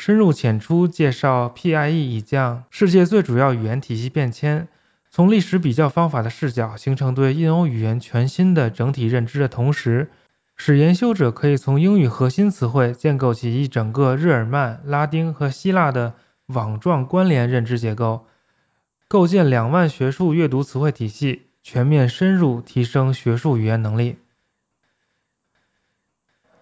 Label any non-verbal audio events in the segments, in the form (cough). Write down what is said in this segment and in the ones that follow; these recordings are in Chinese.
深入浅出介绍 PIE 已降世界最主要语言体系变迁，从历史比较方法的视角形成对印欧语言全新的整体认知的同时，使研修者可以从英语核心词汇建构起一整个日耳曼、拉丁和希腊的网状关联认知结构，构建两万学术阅读词汇体系，全面深入提升学术语言能力。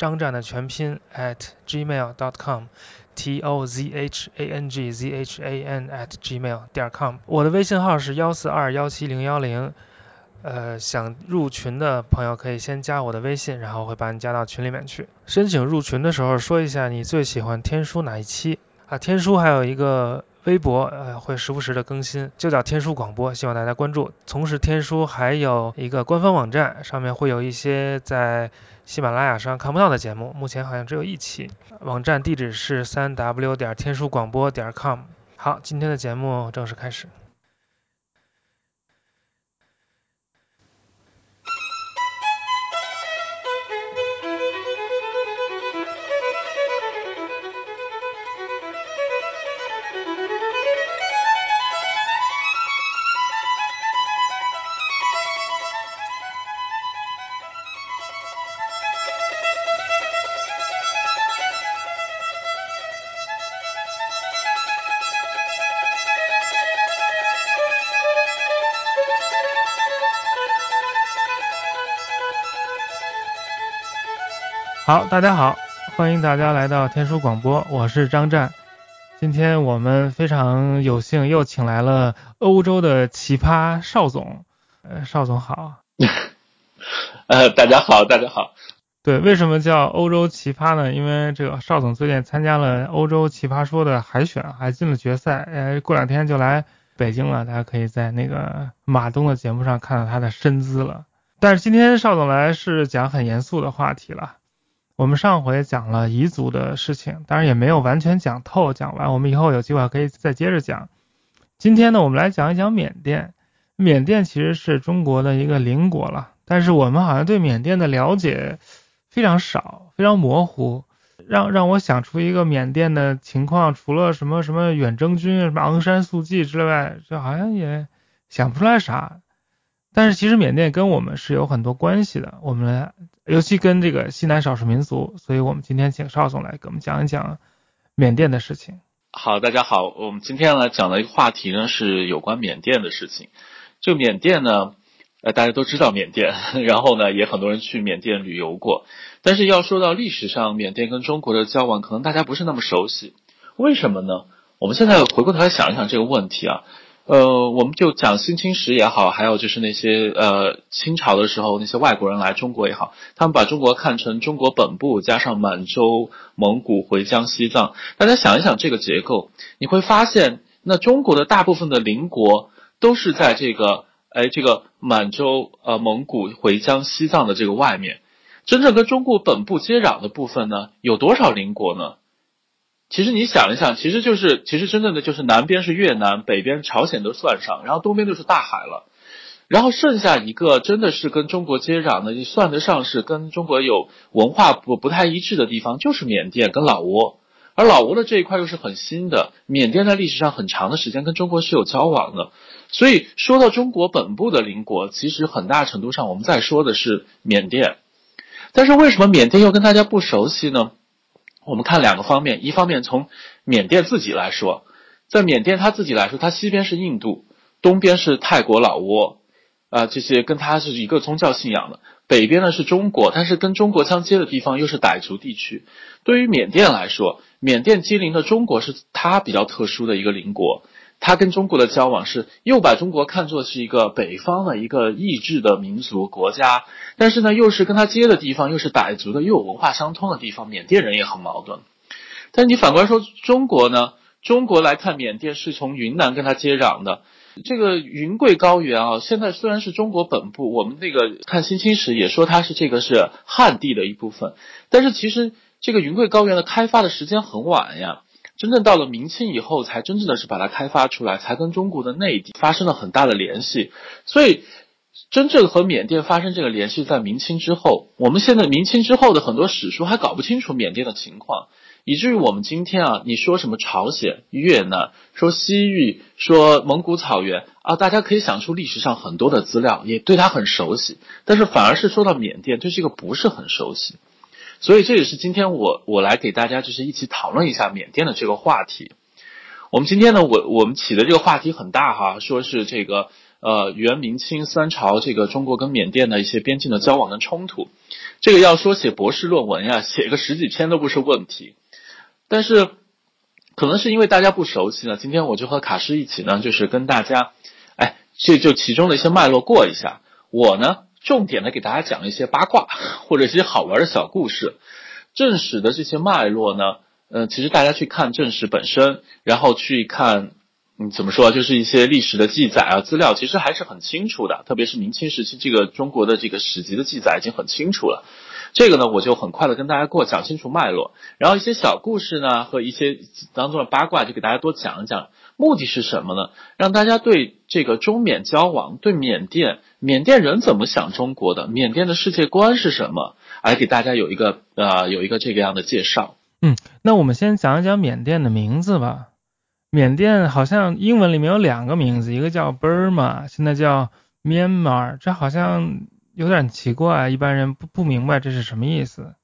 张战的全拼 at gmail dot com。t o z h a n g z h a n at gmail 点 com，我的微信号是幺四二幺七零幺零，呃，想入群的朋友可以先加我的微信，然后会把你加到群里面去。申请入群的时候说一下你最喜欢天书哪一期啊？天书还有一个微博，呃，会时不时的更新，就叫天书广播，希望大家关注。同时，天书还有一个官方网站，上面会有一些在。喜马拉雅上看不到的节目，目前好像只有一期。网站地址是三 w 点天书广播点 com。好，今天的节目正式开始。好，大家好，欢迎大家来到天书广播，我是张湛。今天我们非常有幸又请来了欧洲的奇葩邵总，呃，邵总好。(laughs) 呃，大家好，大家好。对，为什么叫欧洲奇葩呢？因为这个邵总最近参加了欧洲奇葩说的海选，还进了决赛，呃，过两天就来北京了，大家可以在那个马东的节目上看到他的身姿了。但是今天邵总来是讲很严肃的话题了。我们上回讲了彝族的事情，当然也没有完全讲透讲完，我们以后有机会可以再接着讲。今天呢，我们来讲一讲缅甸。缅甸其实是中国的一个邻国了，但是我们好像对缅甸的了解非常少，非常模糊。让让我想出一个缅甸的情况，除了什么什么远征军、什么昂山素季之外，就好像也想不出来啥。但是其实缅甸跟我们是有很多关系的，我们尤其跟这个西南少数民族，所以我们今天请邵总来给我们讲一讲缅甸的事情。好，大家好，我们今天来讲的一个话题呢是有关缅甸的事情。就缅甸呢，呃，大家都知道缅甸，(laughs) 然后呢也很多人去缅甸旅游过，但是要说到历史上缅甸跟中国的交往，可能大家不是那么熟悉。为什么呢？我们现在回过头来想一想这个问题啊。呃，我们就讲新清史也好，还有就是那些呃清朝的时候那些外国人来中国也好，他们把中国看成中国本部加上满洲、蒙古、回疆、西藏。大家想一想这个结构，你会发现，那中国的大部分的邻国都是在这个哎这个满洲、呃蒙古、回疆、西藏的这个外面，真正跟中国本部接壤的部分呢，有多少邻国呢？其实你想一想，其实就是其实真正的就是南边是越南，北边朝鲜都算上，然后东边就是大海了，然后剩下一个真的是跟中国接壤的，你算得上是跟中国有文化不不太一致的地方，就是缅甸跟老挝，而老挝的这一块又是很新的，缅甸在历史上很长的时间跟中国是有交往的，所以说到中国本部的邻国，其实很大程度上我们在说的是缅甸，但是为什么缅甸又跟大家不熟悉呢？我们看两个方面，一方面从缅甸自己来说，在缅甸他自己来说，它西边是印度，东边是泰国、老挝，啊，这些跟它是一个宗教信仰的；北边呢是中国，但是跟中国相接的地方又是傣族地区。对于缅甸来说，缅甸毗邻的中国是它比较特殊的一个邻国。他跟中国的交往是又把中国看作是一个北方的一个意志的民族国家，但是呢，又是跟他接的地方又是傣族的，又有文化相通的地方，缅甸人也很矛盾。但你反过来说，中国呢？中国来看缅甸是从云南跟他接壤的，这个云贵高原啊，现在虽然是中国本部，我们那个看新清史也说它是这个是汉地的一部分，但是其实这个云贵高原的开发的时间很晚呀。真正到了明清以后，才真正的是把它开发出来，才跟中国的内地发生了很大的联系。所以，真正和缅甸发生这个联系在明清之后。我们现在明清之后的很多史书还搞不清楚缅甸的情况，以至于我们今天啊，你说什么朝鲜、越南，说西域，说蒙古草原啊，大家可以想出历史上很多的资料，也对它很熟悉，但是反而是说到缅甸，对这个不是很熟悉。所以这也是今天我我来给大家就是一起讨论一下缅甸的这个话题。我们今天呢，我我们起的这个话题很大哈，说是这个呃元明清三朝这个中国跟缅甸的一些边境的交往跟冲突，这个要说写博士论文呀，写个十几篇都不是问题。但是可能是因为大家不熟悉呢，今天我就和卡诗一起呢，就是跟大家，哎，这就其中的一些脉络过一下。我呢。重点的给大家讲一些八卦或者一些好玩的小故事，正史的这些脉络呢，呃，其实大家去看正史本身，然后去看，嗯，怎么说，就是一些历史的记载啊资料，其实还是很清楚的。特别是明清时期，这个中国的这个史籍的记载已经很清楚了。这个呢，我就很快的跟大家过讲清楚脉络，然后一些小故事呢和一些当中的八卦，就给大家多讲一讲。目的是什么呢？让大家对这个中缅交往，对缅甸，缅甸人怎么想中国的，缅甸的世界观是什么，来给大家有一个呃有一个这个样的介绍。嗯，那我们先讲一讲缅甸的名字吧。缅甸好像英文里面有两个名字，一个叫 Burma，现在叫 Myanmar，这好像有点奇怪，一般人不不明白这是什么意思。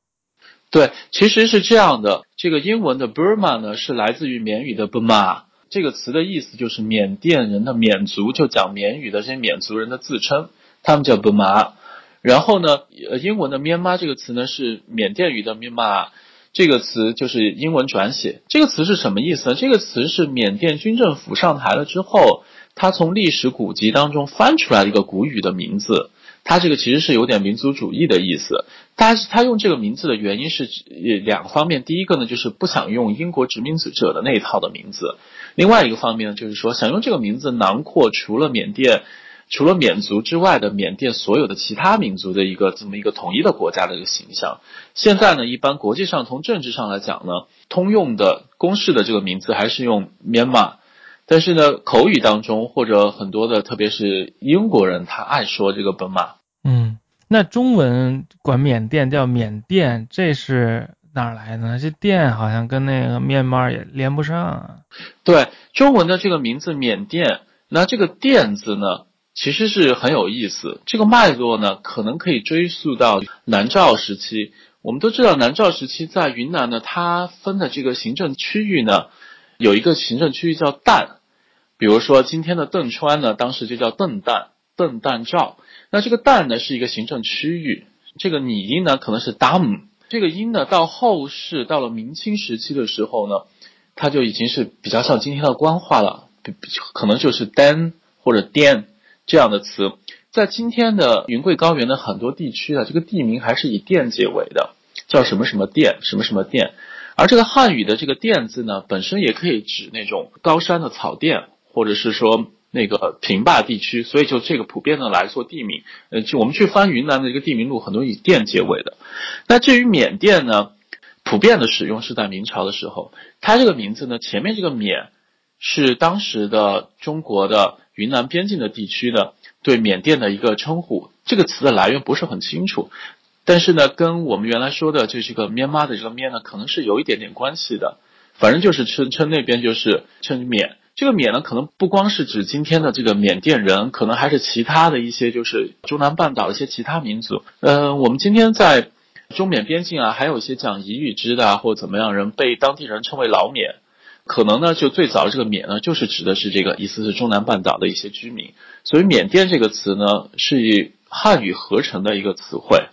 对，其实是这样的，这个英文的 Burma 呢是来自于缅语的 Burma。这个词的意思就是缅甸人的缅族，就讲缅语的这些缅族人的自称，他们叫 Burma。然后呢，呃，英文的 Myanmar 这个词呢是缅甸语的 Myanmar，这个词就是英文转写。这个词是什么意思呢？这个词是缅甸军政府上台了之后，他从历史古籍当中翻出来的一个古语的名字。它这个其实是有点民族主义的意思，但是他用这个名字的原因是两方面，第一个呢就是不想用英国殖民者的那一套的名字，另外一个方面呢就是说想用这个名字囊括除了缅甸、除了缅族之外的缅甸所有的其他民族的一个这么一个统一的国家的一个形象。现在呢，一般国际上从政治上来讲呢，通用的公式的这个名字还是用 Myanmar。但是呢，口语当中或者很多的，特别是英国人，他爱说这个本马。嗯，那中文管缅甸叫缅甸，这是哪来的？这甸好像跟那个面貌也连不上啊。对，中文的这个名字缅甸，那这个甸字呢，其实是很有意思。这个脉络呢，可能可以追溯到南诏时期。我们都知道，南诏时期在云南呢，它分的这个行政区域呢。有一个行政区域叫旦，比如说今天的邓川呢，当时就叫邓旦，邓旦照。那这个旦呢是一个行政区域，这个拟音呢可能是 dam，这个音呢到后世到了明清时期的时候呢，它就已经是比较像今天的官话了。可能就是 dan 或者 dan 这样的词。在今天的云贵高原的很多地区啊，这个地名还是以店结尾的，叫什么什么店，什么什么店。而这个汉语的这个店字呢，本身也可以指那种高山的草甸，或者是说那个平坝地区，所以就这个普遍的来做地名。呃，就我们去翻云南的一个地名录，很多以店结尾的。那至于缅甸呢，普遍的使用是在明朝的时候，它这个名字呢，前面这个缅是当时的中国的云南边境的地区的。对缅甸的一个称呼，这个词的来源不是很清楚，但是呢，跟我们原来说的就这个缅妈的这个缅呢，可能是有一点点关系的。反正就是称称那边就是称缅，这个缅呢，可能不光是指今天的这个缅甸人，可能还是其他的一些就是中南半岛的一些其他民族。呃，我们今天在中缅边境啊，还有一些讲彝语支的啊，或者怎么样人被当地人称为老缅。可能呢，就最早这个缅呢，就是指的是这个意思是中南半岛的一些居民，所以缅甸这个词呢，是以汉语合成的一个词汇。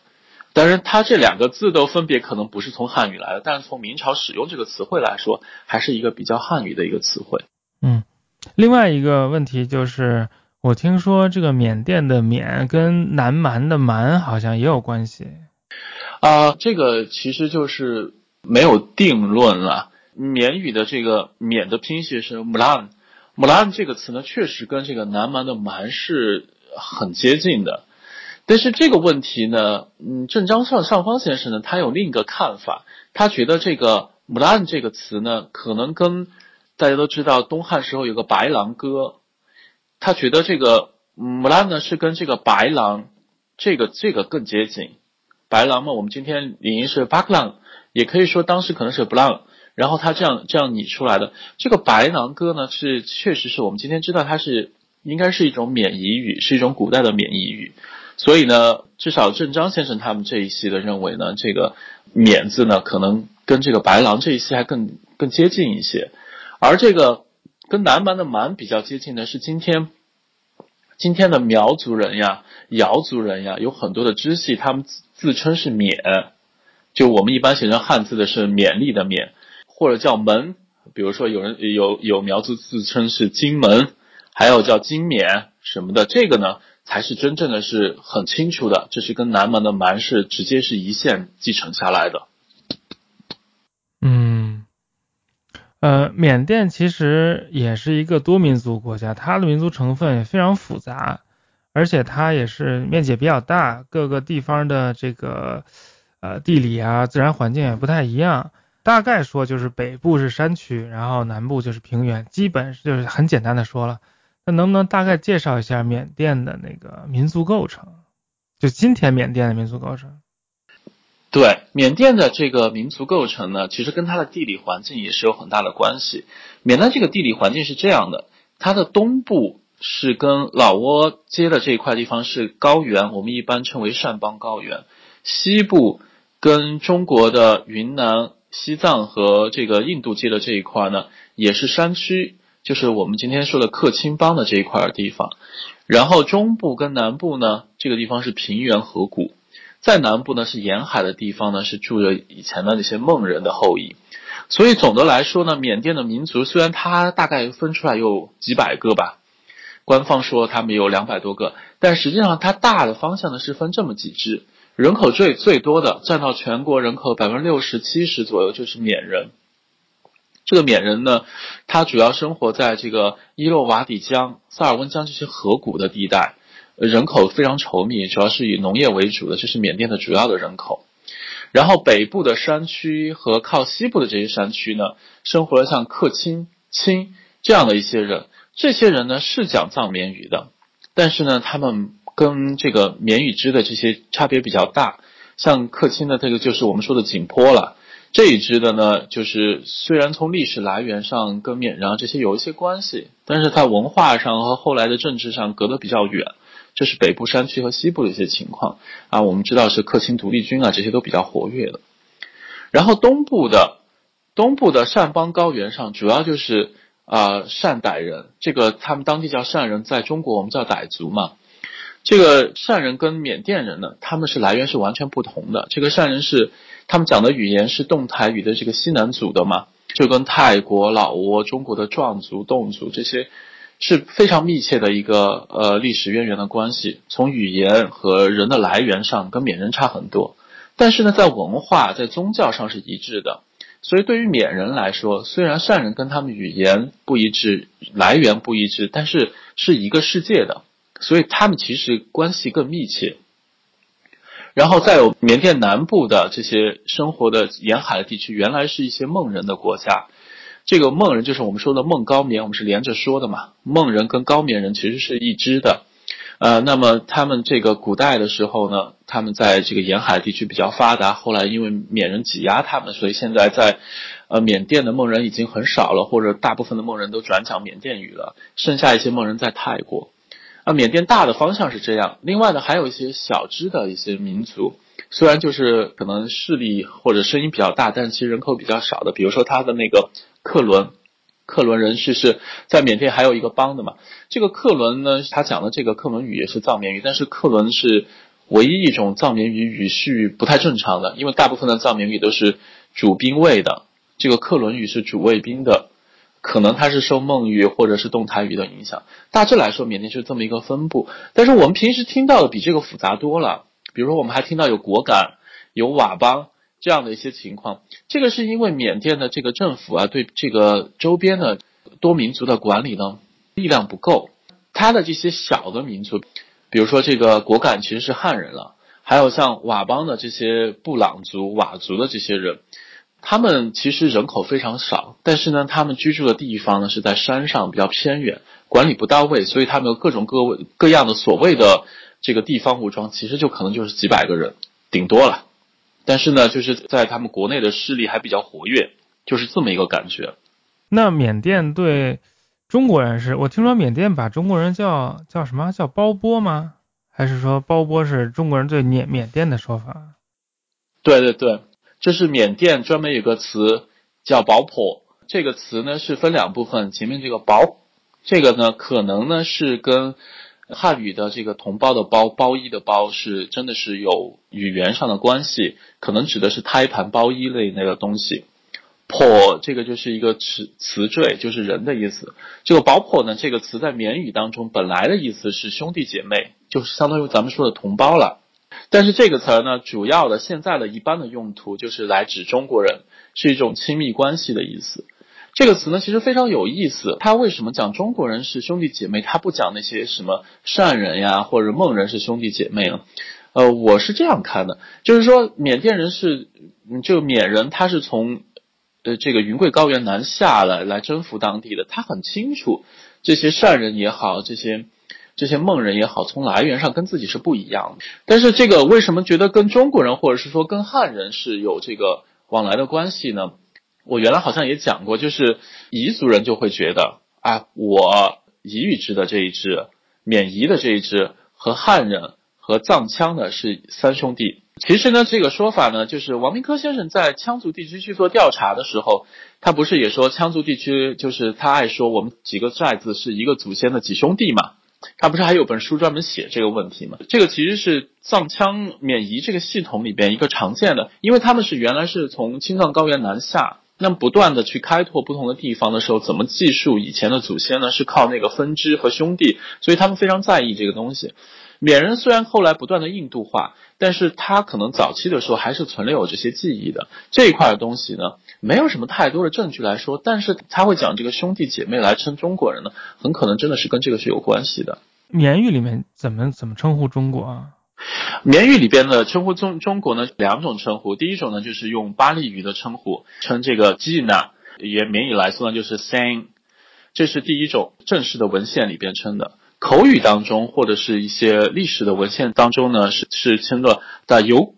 当然，它这两个字都分别可能不是从汉语来的，但是从明朝使用这个词汇来说，还是一个比较汉语的一个词汇。嗯，另外一个问题就是，我听说这个缅甸的缅跟南蛮的蛮好像也有关系。啊，这个其实就是没有定论了。缅语的这个缅的拼写是 mulan，mulan 这个词呢，确实跟这个南蛮的蛮是很接近的。但是这个问题呢，嗯，郑章上上方先生呢，他有另一个看法，他觉得这个 mulan 这个词呢，可能跟大家都知道东汉时候有个白狼哥，他觉得这个 mulan 呢是跟这个白狼这个这个更接近。白狼嘛，我们今天语音是 baklang，也可以说当时可能是布浪。然后他这样这样拟出来的这个白狼哥呢，是确实是我们今天知道它是应该是一种缅彝语，是一种古代的缅彝语。所以呢，至少郑章先生他们这一系的认为呢，这个缅字呢，可能跟这个白狼这一系还更更接近一些。而这个跟南蛮的蛮比较接近的是今天今天的苗族人呀、瑶族人呀，有很多的支系，他们自称是缅，就我们一般写成汉字的是勉励的勉。或者叫门，比如说有人有有苗族自称是金门，还有叫金缅什么的，这个呢才是真正的是很清楚的，这是跟南蛮的蛮是直接是一线继承下来的。嗯，呃，缅甸其实也是一个多民族国家，它的民族成分也非常复杂，而且它也是面积比较大，各个地方的这个呃地理啊自然环境也不太一样。大概说就是北部是山区，然后南部就是平原，基本就是很简单的说了。那能不能大概介绍一下缅甸的那个民族构成？就今天缅甸的民族构成？对，缅甸的这个民族构成呢，其实跟它的地理环境也是有很大的关系。缅甸这个地理环境是这样的，它的东部是跟老挝接的这一块地方是高原，我们一般称为善邦高原；西部跟中国的云南。西藏和这个印度接的这一块呢，也是山区，就是我们今天说的克钦邦的这一块地方。然后中部跟南部呢，这个地方是平原河谷，在南部呢是沿海的地方呢，是住着以前的那些孟人的后裔。所以总的来说呢，缅甸的民族虽然它大概分出来有几百个吧，官方说他们有两百多个，但实际上它大的方向呢是分这么几支。人口最最多的，占到全国人口百分之六十七十左右，就是缅人。这个缅人呢，他主要生活在这个伊洛瓦底江、萨尔温江这些河谷的地带，人口非常稠密，主要是以农业为主的，这是缅甸的主要的人口。然后北部的山区和靠西部的这些山区呢，生活了像克钦、钦这样的一些人。这些人呢是讲藏缅语的，但是呢，他们。跟这个缅语支的这些差别比较大，像克钦的这个就是我们说的景颇了，这一支的呢，就是虽然从历史来源上跟缅然后这些有一些关系，但是在文化上和后来的政治上隔得比较远，这是北部山区和西部的一些情况啊。我们知道是克钦独立军啊，这些都比较活跃的。然后东部的东部的善邦高原上，主要就是啊善傣人，这个他们当地叫善人，在中国我们叫傣族嘛。这个善人跟缅甸人呢，他们是来源是完全不同的。这个善人是他们讲的语言是动台语的这个西南族的嘛，就跟泰国、老挝、中国的壮族、侗族这些是非常密切的一个呃历史渊源的关系。从语言和人的来源上，跟缅人差很多，但是呢，在文化、在宗教上是一致的。所以对于缅人来说，虽然善人跟他们语言不一致、来源不一致，但是是一个世界的，所以他们其实关系更密切。然后再有缅甸南部的这些生活的沿海地区，原来是一些孟人的国家。这个孟人就是我们说的孟高棉，我们是连着说的嘛。孟人跟高棉人其实是一支的。呃，那么他们这个古代的时候呢，他们在这个沿海地区比较发达。后来因为缅人挤压他们，所以现在在呃缅甸的孟人已经很少了，或者大部分的孟人都转讲缅甸语了，剩下一些孟人在泰国。啊，缅甸大的方向是这样。另外呢，还有一些小支的一些民族，虽然就是可能势力或者声音比较大，但其实人口比较少的。比如说他的那个克伦，克伦人士是在缅甸还有一个邦的嘛。这个克伦呢，他讲的这个克伦语也是藏缅语，但是克伦是唯一一种藏缅语语序不太正常的，因为大部分的藏缅语都是主宾谓的，这个克伦语是主谓宾的。可能它是受孟语或者是动态语的影响，大致来说，缅甸是这么一个分布。但是我们平时听到的比这个复杂多了。比如说，我们还听到有果敢、有佤邦这样的一些情况。这个是因为缅甸的这个政府啊，对这个周边的多民族的管理呢力量不够。他的这些小的民族，比如说这个果敢其实是汉人了，还有像佤邦的这些布朗族、佤族的这些人。他们其实人口非常少，但是呢，他们居住的地方呢是在山上，比较偏远，管理不到位，所以他们有各种各各样的所谓的这个地方武装，其实就可能就是几百个人，顶多了。但是呢，就是在他们国内的势力还比较活跃，就是这么一个感觉。那缅甸对中国人是，我听说缅甸把中国人叫叫什么叫包波吗？还是说包波是中国人对缅缅甸的说法？对对对。这是缅甸专门有个词叫“保婆”，这个词呢是分两部分，前面这个“保”，这个呢可能呢是跟汉语的这个同胞的“胞”包衣的“包”是真的是有语言上的关系，可能指的是胎盘包衣类那个东西。婆这个就是一个词词缀，就是人的意思。这个“保婆”呢这个词在缅语当中本来的意思是兄弟姐妹，就是相当于咱们说的同胞了。但是这个词儿呢，主要的现在的一般的用途就是来指中国人，是一种亲密关系的意思。这个词呢，其实非常有意思。他为什么讲中国人是兄弟姐妹？他不讲那些什么善人呀，或者孟人是兄弟姐妹呢？呃，我是这样看的，就是说缅甸人是，就缅人他是从，呃，这个云贵高原南下来来征服当地的，他很清楚这些善人也好，这些。这些孟人也好，从来源上跟自己是不一样的。但是这个为什么觉得跟中国人或者是说跟汉人是有这个往来的关系呢？我原来好像也讲过，就是彝族人就会觉得，啊，我彝语支的这一支，缅彝的这一支和汉人和藏羌的是三兄弟。其实呢，这个说法呢，就是王明科先生在羌族地区去做调查的时候，他不是也说羌族地区就是他爱说我们几个寨子是一个祖先的几兄弟嘛？他不是还有本书专门写这个问题吗？这个其实是藏羌缅彝这个系统里边一个常见的，因为他们是原来是从青藏高原南下，那不断的去开拓不同的地方的时候，怎么记述以前的祖先呢？是靠那个分支和兄弟，所以他们非常在意这个东西。缅人虽然后来不断的印度化，但是他可能早期的时候还是存留有这些记忆的这一块的东西呢，没有什么太多的证据来说，但是他会讲这个兄弟姐妹来称中国人呢，很可能真的是跟这个是有关系的。缅语里面怎么怎么称呼中国啊？缅语里边的称呼中中国呢，两种称呼，第一种呢就是用巴利语的称呼称这个基纳，也缅语来说呢就是 Sang，这是第一种正式的文献里边称的。口语当中或者是一些历史的文献当中呢，是是称作的油，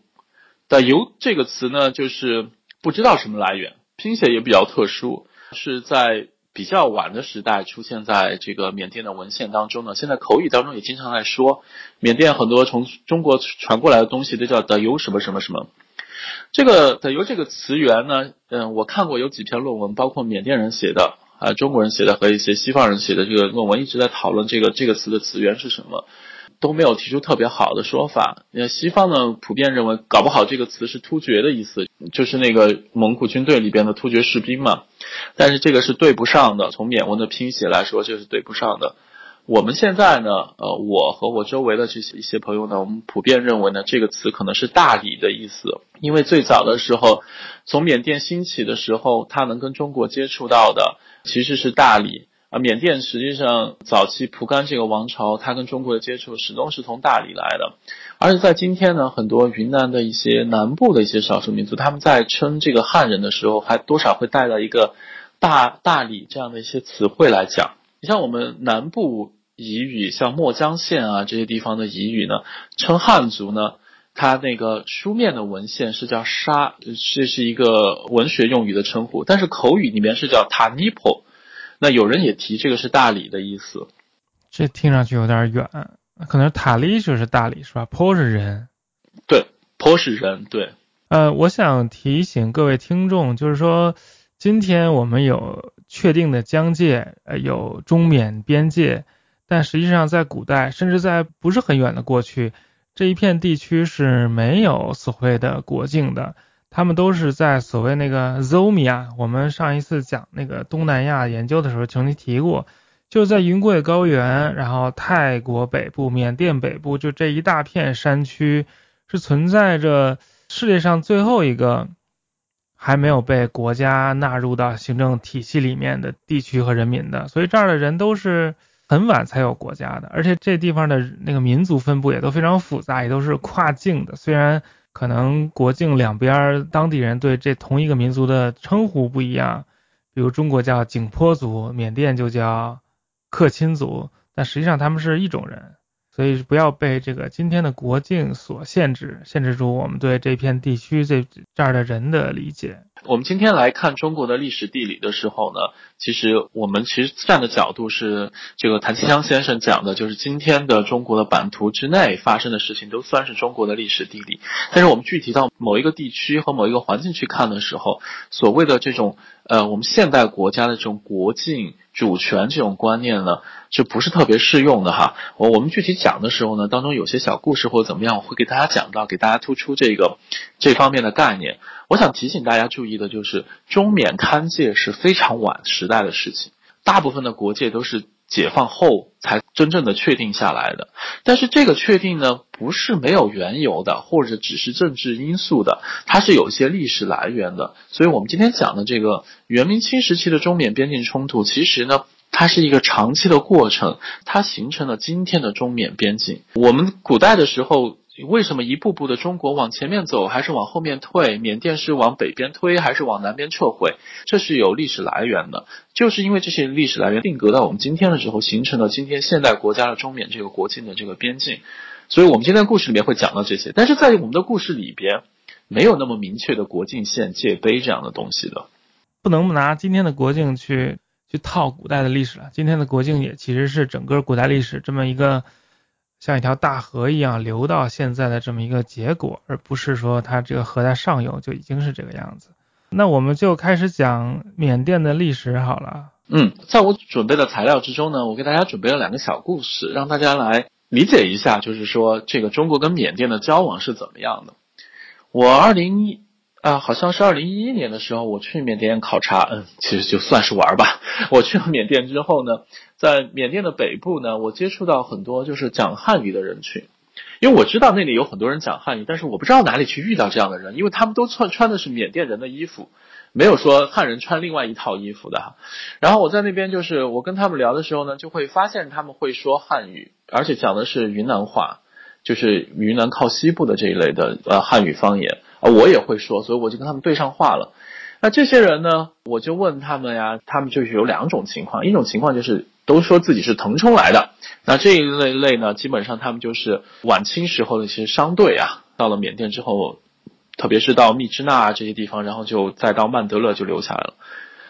的油这个词呢，就是不知道什么来源，拼写也比较特殊，是在比较晚的时代出现在这个缅甸的文献当中呢。现在口语当中也经常在说，缅甸很多从中国传过来的东西都叫德油什么什么什么。这个德油这个词源呢，嗯，我看过有几篇论文，包括缅甸人写的。啊，中国人写的和一些西方人写的这个论文一直在讨论这个这个词的词源是什么。都没有提出特别好的说法。那西方呢普遍认为，搞不好这个词是突厥的意思，就是那个蒙古军队里边的突厥士兵嘛。但是这个是对不上的，从缅文的拼写来说，这是对不上的。我们现在呢，呃，我和我周围的这些一些朋友呢，我们普遍认为呢，这个词可能是大理的意思，因为最早的时候，从缅甸兴起的时候，它能跟中国接触到的其实是大理啊。缅甸实际上早期蒲甘这个王朝，它跟中国的接触始终是从大理来的，而且在今天呢，很多云南的一些南部的一些少数民族，他们在称这个汉人的时候，还多少会带了一个大大理这样的一些词汇来讲。你像我们南部。彝语像墨江县啊这些地方的彝语呢，称汉族呢，它那个书面的文献是叫沙，这是一个文学用语的称呼，但是口语里面是叫塔尼坡。那有人也提这个是大理的意思，这听上去有点远，可能塔利就是大理是吧？坡是人，对，坡是人，对。呃，我想提醒各位听众，就是说今天我们有确定的疆界，呃，有中缅边界。但实际上，在古代，甚至在不是很远的过去，这一片地区是没有所谓的国境的。他们都是在所谓那个 Zomi 啊。我们上一次讲那个东南亚研究的时候，曾经提过，就是在云贵高原，然后泰国北部、缅甸北部，就这一大片山区，是存在着世界上最后一个还没有被国家纳入到行政体系里面的地区和人民的。所以这儿的人都是。很晚才有国家的，而且这地方的那个民族分布也都非常复杂，也都是跨境的。虽然可能国境两边当地人对这同一个民族的称呼不一样，比如中国叫景颇族，缅甸就叫克钦族，但实际上他们是一种人。所以不要被这个今天的国境所限制，限制住我们对这片地区这这儿的人的理解。我们今天来看中国的历史地理的时候呢，其实我们其实站的角度是这个谭其骧先生讲的，就是今天的中国的版图之内发生的事情都算是中国的历史地理。但是我们具体到某一个地区和某一个环境去看的时候，所谓的这种呃我们现代国家的这种国境。主权这种观念呢，就不是特别适用的哈？我我们具体讲的时候呢，当中有些小故事或者怎么样，我会给大家讲到，给大家突出这个这方面的概念。我想提醒大家注意的就是，中缅勘界是非常晚时代的事情，大部分的国界都是解放后才真正的确定下来的。但是这个确定呢，不是没有缘由的，或者只是政治因素的，它是有一些历史来源的。所以我们今天讲的这个。元明清时期的中缅边境冲突，其实呢，它是一个长期的过程，它形成了今天的中缅边境。我们古代的时候，为什么一步步的中国往前面走，还是往后面退？缅甸是往北边推，还是往南边撤回？这是有历史来源的，就是因为这些历史来源定格到我们今天的时候，形成了今天现代国家的中缅这个国境的这个边境。所以我们今天故事里面会讲到这些，但是在我们的故事里边，没有那么明确的国境线界碑这样的东西的。不能拿今天的国境去去套古代的历史了。今天的国境也其实是整个古代历史这么一个像一条大河一样流到现在的这么一个结果，而不是说它这个河在上游就已经是这个样子。那我们就开始讲缅甸的历史好了。嗯，在我准备的材料之中呢，我给大家准备了两个小故事，让大家来理解一下，就是说这个中国跟缅甸的交往是怎么样的。我二零一。啊，好像是二零一一年的时候，我去缅甸考察，嗯，其实就算是玩吧。(laughs) 我去了缅甸之后呢，在缅甸的北部呢，我接触到很多就是讲汉语的人群，因为我知道那里有很多人讲汉语，但是我不知道哪里去遇到这样的人，因为他们都穿穿的是缅甸人的衣服，没有说汉人穿另外一套衣服的。然后我在那边就是我跟他们聊的时候呢，就会发现他们会说汉语，而且讲的是云南话，就是云南靠西部的这一类的呃汉语方言啊。我也会说，所以我就跟他们对上话了。那这些人呢，我就问他们呀，他们就是有两种情况，一种情况就是都说自己是腾冲来的。那这一类类呢，基本上他们就是晚清时候的一些商队啊，到了缅甸之后，特别是到密支那这些地方，然后就再到曼德勒就留下来了。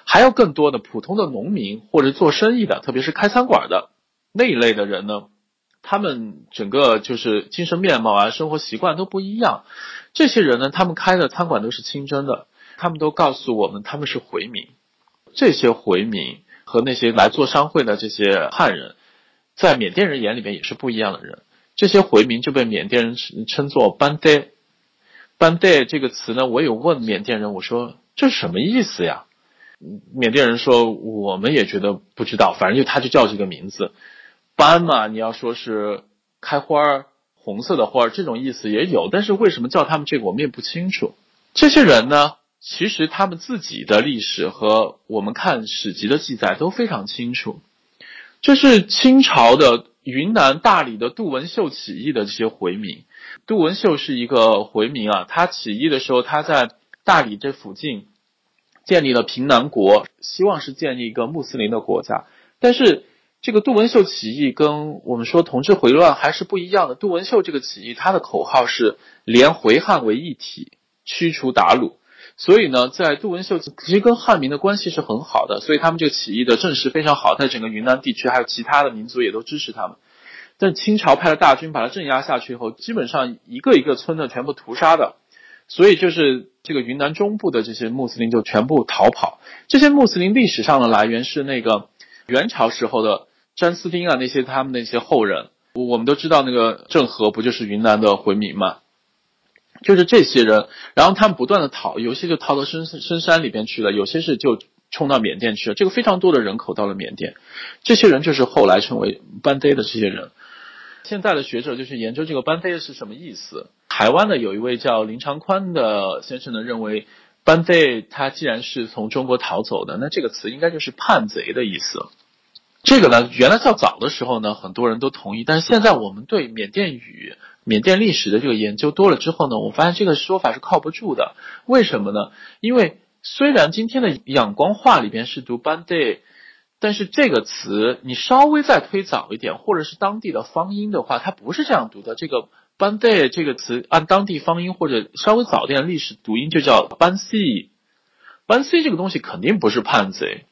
还有更多的普通的农民或者做生意的，特别是开餐馆的那一类的人呢。他们整个就是精神面貌啊，生活习惯都不一样。这些人呢，他们开的餐馆都是清真的，他们都告诉我们他们是回民。这些回民和那些来做商会的这些汉人，在缅甸人眼里面也是不一样的人。这些回民就被缅甸人称作班代。班代这个词呢，我有问缅甸人，我说这什么意思呀？缅甸人说我们也觉得不知道，反正就他就叫这个名字。斑嘛，你要说是开花儿，红色的花儿，这种意思也有，但是为什么叫他们这个，我们也不清楚。这些人呢，其实他们自己的历史和我们看史籍的记载都非常清楚。这是清朝的云南大理的杜文秀起义的这些回民。杜文秀是一个回民啊，他起义的时候，他在大理这附近建立了平南国，希望是建立一个穆斯林的国家。但是这个杜文秀起义跟我们说同治回乱还是不一样的。杜文秀这个起义，他的口号是连回汉为一体，驱除鞑虏。所以呢，在杜文秀其实跟汉民的关系是很好的，所以他们这个起义的阵势非常好，在整个云南地区还有其他的民族也都支持他们。但清朝派了大军把他镇压下去以后，基本上一个一个村的全部屠杀的，所以就是这个云南中部的这些穆斯林就全部逃跑。这些穆斯林历史上的来源是那个元朝时候的詹斯丁啊，那些他们那些后人。我们都知道那个郑和不就是云南的回民嘛，就是这些人，然后他们不断的逃，有些就逃到深深山里边去了，有些是就。冲到缅甸去了，这个非常多的人口到了缅甸，这些人就是后来成为班代的这些人。现在的学者就是研究这个班代是什么意思。台湾的有一位叫林长宽的先生呢，认为班代他既然是从中国逃走的，那这个词应该就是叛贼的意思。这个呢，原来较早的时候呢，很多人都同意，但是现在我们对缅甸语、缅甸历史的这个研究多了之后呢，我发现这个说法是靠不住的。为什么呢？因为虽然今天的仰光话里边是读 banday，但是这个词你稍微再推早一点，或者是当地的方音的话，它不是这样读的。这个 banday 这个词按当地方音或者稍微早一点历史读音就叫 bansi。bansi 这个东西肯定不是叛贼，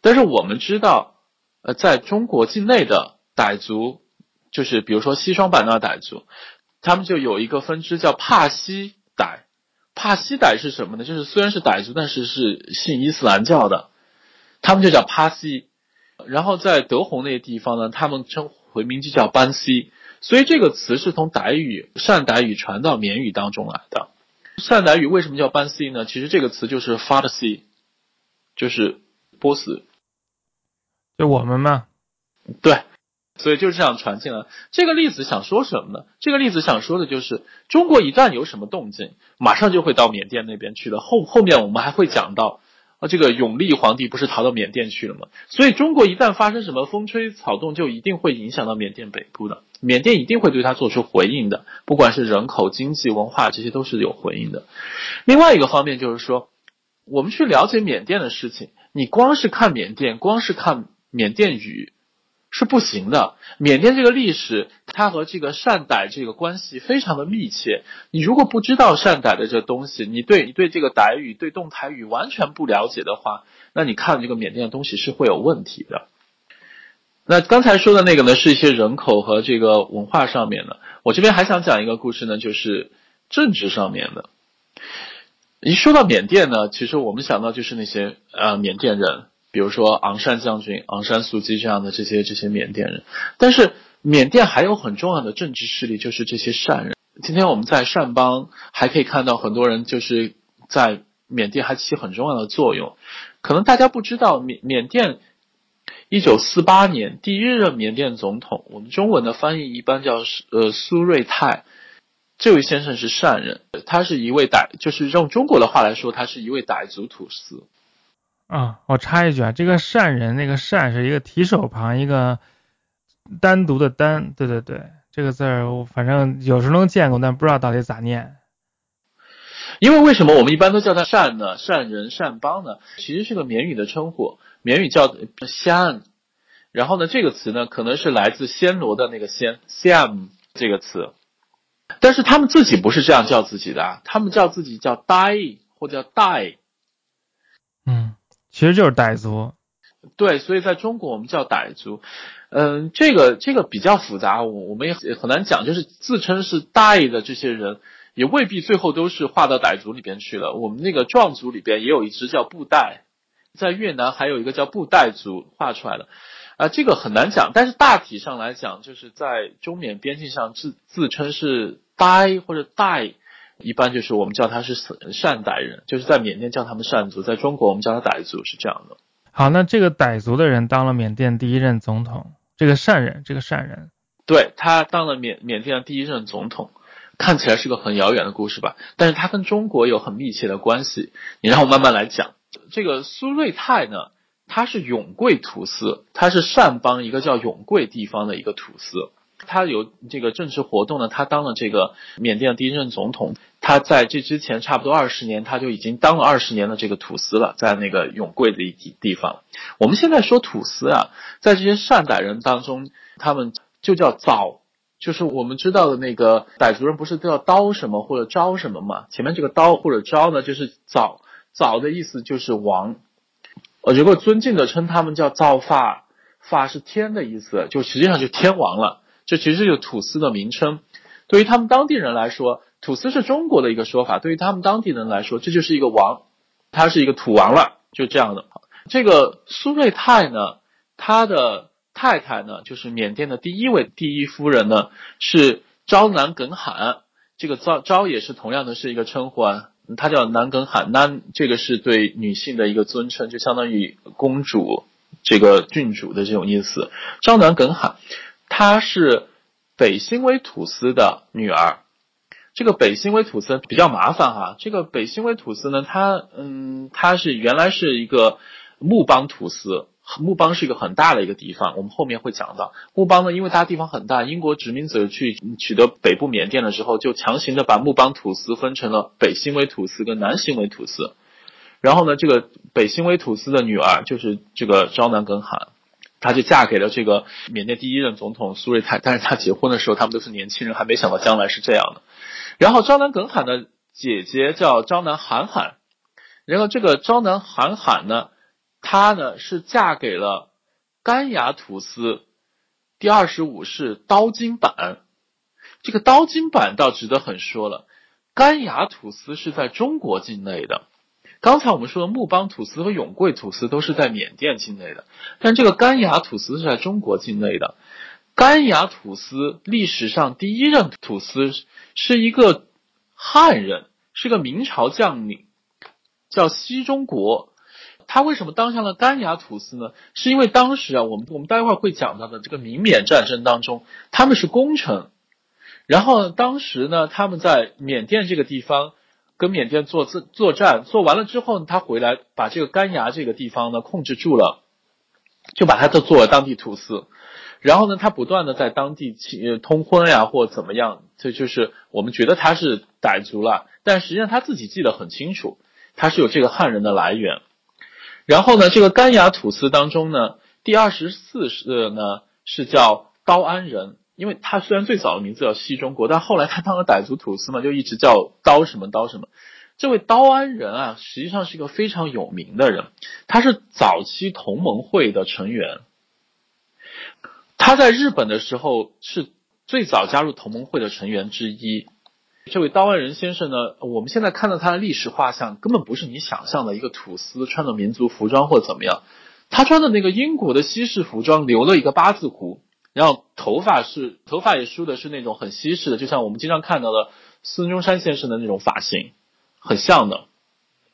但是我们知道，呃，在中国境内的傣族，就是比如说西双版纳傣族，他们就有一个分支叫帕西傣。帕西傣是什么呢？就是虽然是傣族，但是是信伊斯兰教的，他们就叫帕西。然后在德宏那些地方呢，他们称回民就叫班西。所以这个词是从傣语善傣语传到缅语当中来的。善傣语为什么叫班西呢？其实这个词就是 Farsi，就是波斯，就我们嘛。对。所以就是这样传进来。这个例子想说什么呢？这个例子想说的就是，中国一旦有什么动静，马上就会到缅甸那边去的。后后面我们还会讲到，啊，这个永历皇帝不是逃到缅甸去了吗？所以中国一旦发生什么风吹草动，就一定会影响到缅甸北部的。缅甸一定会对他做出回应的，不管是人口、经济、文化，这些都是有回应的。另外一个方面就是说，我们去了解缅甸的事情，你光是看缅甸，光是看缅甸语。是不行的。缅甸这个历史，它和这个善傣这个关系非常的密切。你如果不知道善傣的这东西，你对你对这个傣语、对动台语完全不了解的话，那你看这个缅甸的东西是会有问题的。那刚才说的那个呢，是一些人口和这个文化上面的。我这边还想讲一个故事呢，就是政治上面的。一说到缅甸呢，其实我们想到就是那些呃缅甸人。比如说昂山将军、昂山素季这样的这些这些缅甸人，但是缅甸还有很重要的政治势力，就是这些善人。今天我们在善邦还可以看到很多人就是在缅甸还起很重要的作用。可能大家不知道，缅缅甸一九四八年第一任缅甸总统，我们中文的翻译一般叫呃苏瑞泰，这位先生是善人，他是一位傣，就是用中国的话来说，他是一位傣族土司。啊，我插一句啊，这个善人那个善是一个提手旁一个单独的单，对对对，这个字儿我反正有时候能见过，但不知道到底咋念。因为为什么我们一般都叫他善呢？善人善邦呢？其实是个缅语的称呼，缅语叫香。然后呢，这个词呢可能是来自暹罗的那个暹 Siam 这个词，但是他们自己不是这样叫自己的，他们叫自己叫 Dai 或者叫 Dai。嗯。其实就是傣族，对，所以在中国我们叫傣族，嗯，这个这个比较复杂，我我们也很难讲，就是自称是傣的这些人，也未必最后都是划到傣族里边去了。我们那个壮族里边也有一支叫布袋，在越南还有一个叫布袋族划出来的，啊，这个很难讲，但是大体上来讲，就是在中缅边境上自自称是傣或者傣，一般就是我们叫他是善傣人，就是在缅甸叫他们善族，在中国我们叫他傣族，是这样的。好，那这个傣族的人当了缅甸第一任总统，这个善人，这个善人，对他当了缅缅甸的第一任总统，看起来是个很遥远的故事吧？但是他跟中国有很密切的关系，你让我慢慢来讲。这个苏瑞泰呢，他是永贵土司，他是善邦一个叫永贵地方的一个土司。他有这个政治活动呢，他当了这个缅甸的第一任总统。他在这之前差不多二十年，他就已经当了二十年的这个土司了，在那个永贵的一地地方。我们现在说土司啊，在这些善傣人当中，他们就叫早，就是我们知道的那个傣族人不是都要刀什么或者招什么嘛？前面这个刀或者招呢，就是早早的意思就是王。呃，如果尊敬的称他们叫造发，发是天的意思，就实际上就天王了。这其实是土司的名称，对于他们当地人来说，土司是中国的一个说法。对于他们当地人来说，这就是一个王，他是一个土王了，就这样的。这个苏瑞泰呢，他的太太呢，就是缅甸的第一位第一夫人呢，是昭南耿罕。这个昭昭也是同样的是一个称呼啊，他叫南耿罕，南这个是对女性的一个尊称，就相当于公主、这个郡主的这种意思。昭南耿罕。她是北辛威土司的女儿，这个北辛威土司比较麻烦哈。这个北辛威土司呢，他嗯，他是原来是一个木邦土司，木邦是一个很大的一个地方，我们后面会讲到。木邦呢，因为它地方很大，英国殖民者去取得北部缅甸的时候，就强行的把木邦土司分成了北辛威土司跟南辛威土司。然后呢，这个北辛威土司的女儿就是这个昭南耿罕。她就嫁给了这个缅甸第一任总统苏瑞泰，但是她结婚的时候他们都是年轻人，还没想到将来是这样的。然后昭南耿罕的姐姐叫昭南罕罕，然后这个昭南罕罕呢，她呢是嫁给了甘雅土司第二十五世刀金板。这个刀金板倒值得很说了，甘雅土司是在中国境内的。刚才我们说的木邦土司和永贵土司都是在缅甸境内的，但这个甘雅土司是在中国境内的。甘雅土司历史上第一任土司是一个汉人，是个明朝将领，叫西中国。他为什么当上了甘雅土司呢？是因为当时啊，我们我们待会儿会讲到的这个明缅战争当中，他们是功臣。然后当时呢，他们在缅甸这个地方。跟缅甸作自作战，做完了之后呢，他回来把这个干崖这个地方呢控制住了，就把他都做当地土司。然后呢，他不断的在当地通婚呀，或怎么样，这就是我们觉得他是傣族了，但实际上他自己记得很清楚，他是有这个汉人的来源。然后呢，这个干崖土司当中呢，第二十四世呢是叫刀安人。因为他虽然最早的名字叫西中国，但后来他当了傣族土司嘛，就一直叫刀什么刀什么。这位刀安人啊，实际上是一个非常有名的人，他是早期同盟会的成员。他在日本的时候是最早加入同盟会的成员之一。这位刀安人先生呢，我们现在看到他的历史画像，根本不是你想象的一个土司穿的民族服装或怎么样，他穿的那个英国的西式服装，留了一个八字胡。然后头发是头发也梳的是那种很西式的，就像我们经常看到的孙中山先生的那种发型，很像的。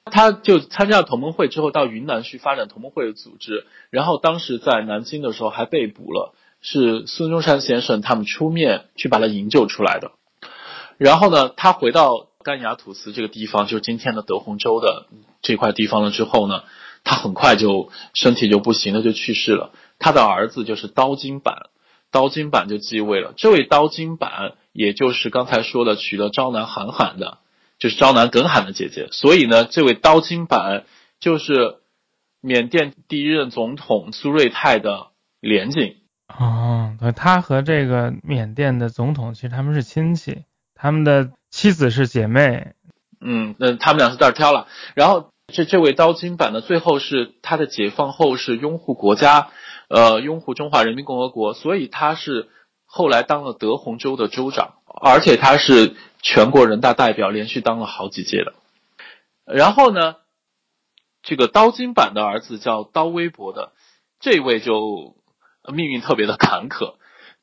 他就参加了同盟会之后，到云南去发展同盟会的组织。然后当时在南京的时候还被捕了，是孙中山先生他们出面去把他营救出来的。然后呢，他回到甘雅土司这个地方，就是今天的德宏州的这块地方了之后呢，他很快就身体就不行了，就去世了。他的儿子就是刀金板。刀金板就继位了。这位刀金板，也就是刚才说的娶了昭南罕罕的，就是昭南耿罕的姐姐。所以呢，这位刀金板就是缅甸第一任总统苏瑞泰的连襟。哦，他和这个缅甸的总统其实他们是亲戚，他们的妻子是姐妹。嗯，那他们俩是在挑了。然后这这位刀金板呢，最后是他的解放后是拥护国家。呃，拥护中华人民共和国，所以他是后来当了德宏州的州长，而且他是全国人大代表，连续当了好几届的。然后呢，这个刀金版的儿子叫刀微博的，这位就命运特别的坎坷。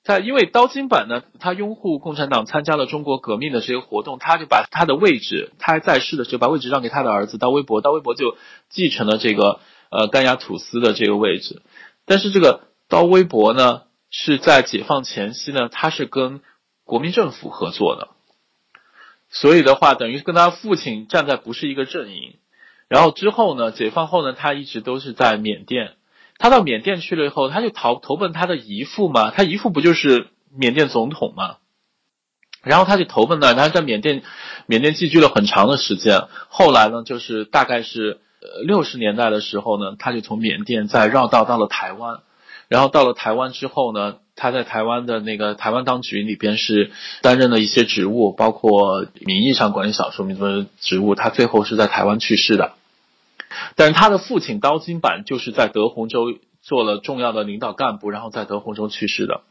他因为刀金版呢，他拥护共产党，参加了中国革命的这些活动，他就把他的位置，他还在世的时候把位置让给他的儿子刀微博，刀微博就继承了这个呃甘雅土司的这个位置。但是这个刀微博呢，是在解放前夕呢，他是跟国民政府合作的，所以的话，等于跟他父亲站在不是一个阵营。然后之后呢，解放后呢，他一直都是在缅甸。他到缅甸去了以后，他就投投奔他的姨父嘛，他姨父不就是缅甸总统嘛？然后他就投奔那，他在缅甸，缅甸寄居了很长的时间。后来呢，就是大概是六十年代的时候呢，他就从缅甸再绕道到了台湾。然后到了台湾之后呢，他在台湾的那个台湾当局里边是担任了一些职务，包括名义上管理少数民族的职务。他最后是在台湾去世的。但是他的父亲刀金板就是在德宏州做了重要的领导干部，然后在德宏州去世的。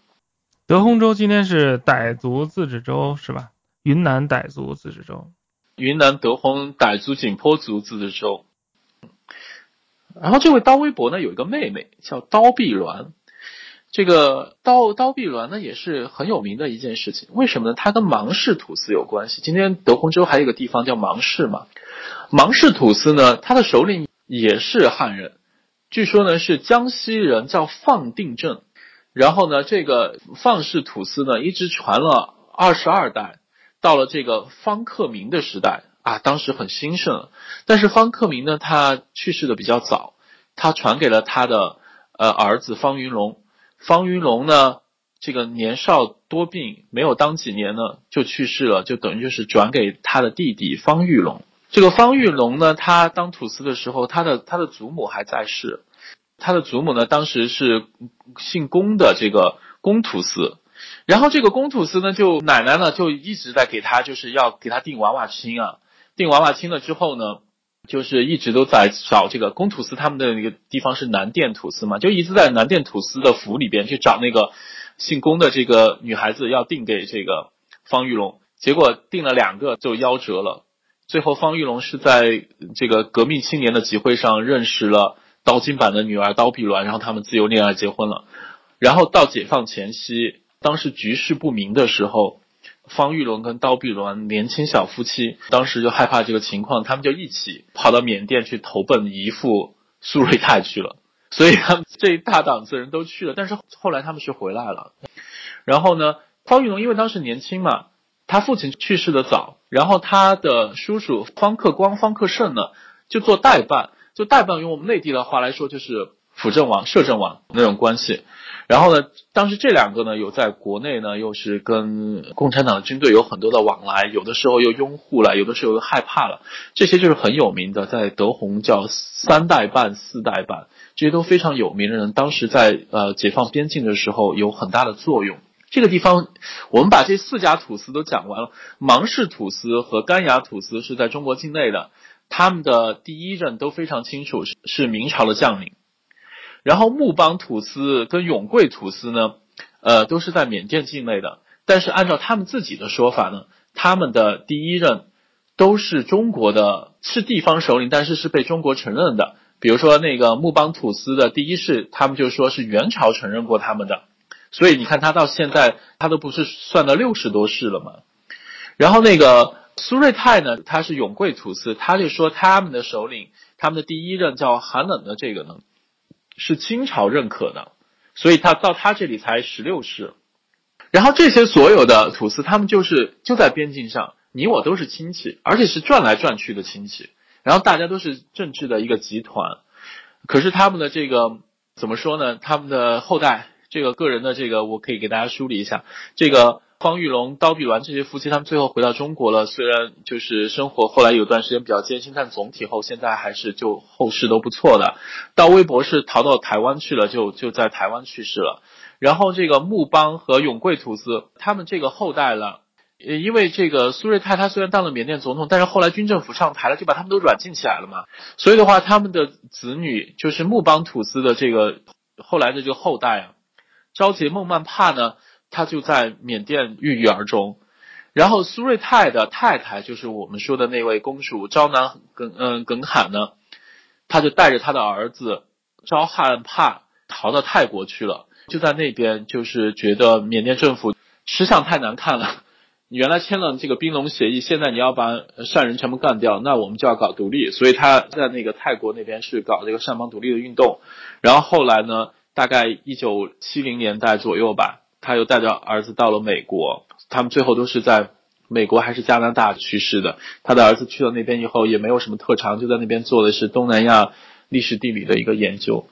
德宏州今天是傣族自治州是吧？云南傣族自治州。云南德宏傣族景颇族自治州。然后这位刀微博呢有一个妹妹叫刀碧鸾，这个刀刀碧鸾呢也是很有名的一件事情。为什么呢？它跟芒市土司有关系。今天德宏州还有一个地方叫芒市嘛。芒市土司呢，他的首领也是汉人，据说呢是江西人，叫放定正。然后呢，这个放氏土司呢一直传了二十二代，到了这个方克明的时代啊，当时很兴盛。但是方克明呢，他去世的比较早，他传给了他的呃儿子方云龙。方云龙呢，这个年少多病，没有当几年呢就去世了，就等于就是转给他的弟弟方玉龙。这个方玉龙呢，他当土司的时候，他的他的祖母还在世，他的祖母呢，当时是姓龚的这个龚土司，然后这个龚土司呢，就奶奶呢就一直在给他就是要给他定娃娃亲啊，定娃娃亲了之后呢，就是一直都在找这个公土司他们的那个地方是南甸土司嘛，就一直在南甸土司的府里边去找那个姓龚的这个女孩子要定给这个方玉龙，结果定了两个就夭折了。最后，方玉龙是在这个革命青年的集会上认识了刀金版的女儿刀碧鸾，然后他们自由恋爱结婚了。然后到解放前夕，当时局势不明的时候，方玉龙跟刀碧伦年轻小夫妻，当时就害怕这个情况，他们就一起跑到缅甸去投奔姨父苏瑞泰去了。所以他们这一大档子人都去了，但是后来他们是回来了。然后呢，方玉龙因为当时年轻嘛。他父亲去世的早，然后他的叔叔方克光、方克胜呢，就做代办，就代办用我们内地的话来说，就是辅政王、摄政王那种关系。然后呢，当时这两个呢，有在国内呢，又是跟共产党的军队有很多的往来，有的时候又拥护了，有的时候又害怕了。这些就是很有名的，在德宏叫三代半、四代半，这些都非常有名的人，当时在呃解放边境的时候有很大的作用。这个地方，我们把这四家土司都讲完了。芒市土司和甘雅土司是在中国境内的，他们的第一任都非常清楚，是是明朝的将领。然后木邦土司跟永贵土司呢，呃，都是在缅甸境内的。但是按照他们自己的说法呢，他们的第一任都是中国的，是地方首领，但是是被中国承认的。比如说那个木邦土司的第一世，他们就说是元朝承认过他们的。所以你看，他到现在他都不是算到六十多世了吗？然后那个苏瑞泰呢，他是永贵土司，他就说他们的首领，他们的第一任叫寒冷的这个呢，是清朝认可的，所以他到他这里才十六世。然后这些所有的土司，他们就是就在边境上，你我都是亲戚，而且是转来转去的亲戚。然后大家都是政治的一个集团，可是他们的这个怎么说呢？他们的后代。这个个人的这个，我可以给大家梳理一下。这个方玉龙、刀碧鸾这些夫妻，他们最后回到中国了。虽然就是生活后来有段时间比较艰辛，但总体后现在还是就后事都不错的。刀微博是逃到台湾去了，就就在台湾去世了。然后这个木邦和永贵土司，他们这个后代了，呃因为这个苏瑞泰他虽然当了缅甸总统，但是后来军政府上台了，就把他们都软禁起来了嘛。所以的话，他们的子女就是木邦土司的这个后来的这个后代啊。昭杰孟曼帕呢，他就在缅甸郁郁而终。然后苏瑞泰的太太，就是我们说的那位公主昭南耿嗯耿罕呢，他就带着他的儿子昭汉帕逃到泰国去了。就在那边就是觉得缅甸政府吃相太难看了。(laughs) 你原来签了这个冰龙协议，现在你要把善人全部干掉，那我们就要搞独立。所以他在那个泰国那边是搞这个善邦独立的运动。然后后来呢，大概一九七零年代左右吧，他又带着儿子到了美国。他们最后都是在美国还是加拿大去世的。他的儿子去了那边以后，也没有什么特长，就在那边做的是东南亚历史地理的一个研究。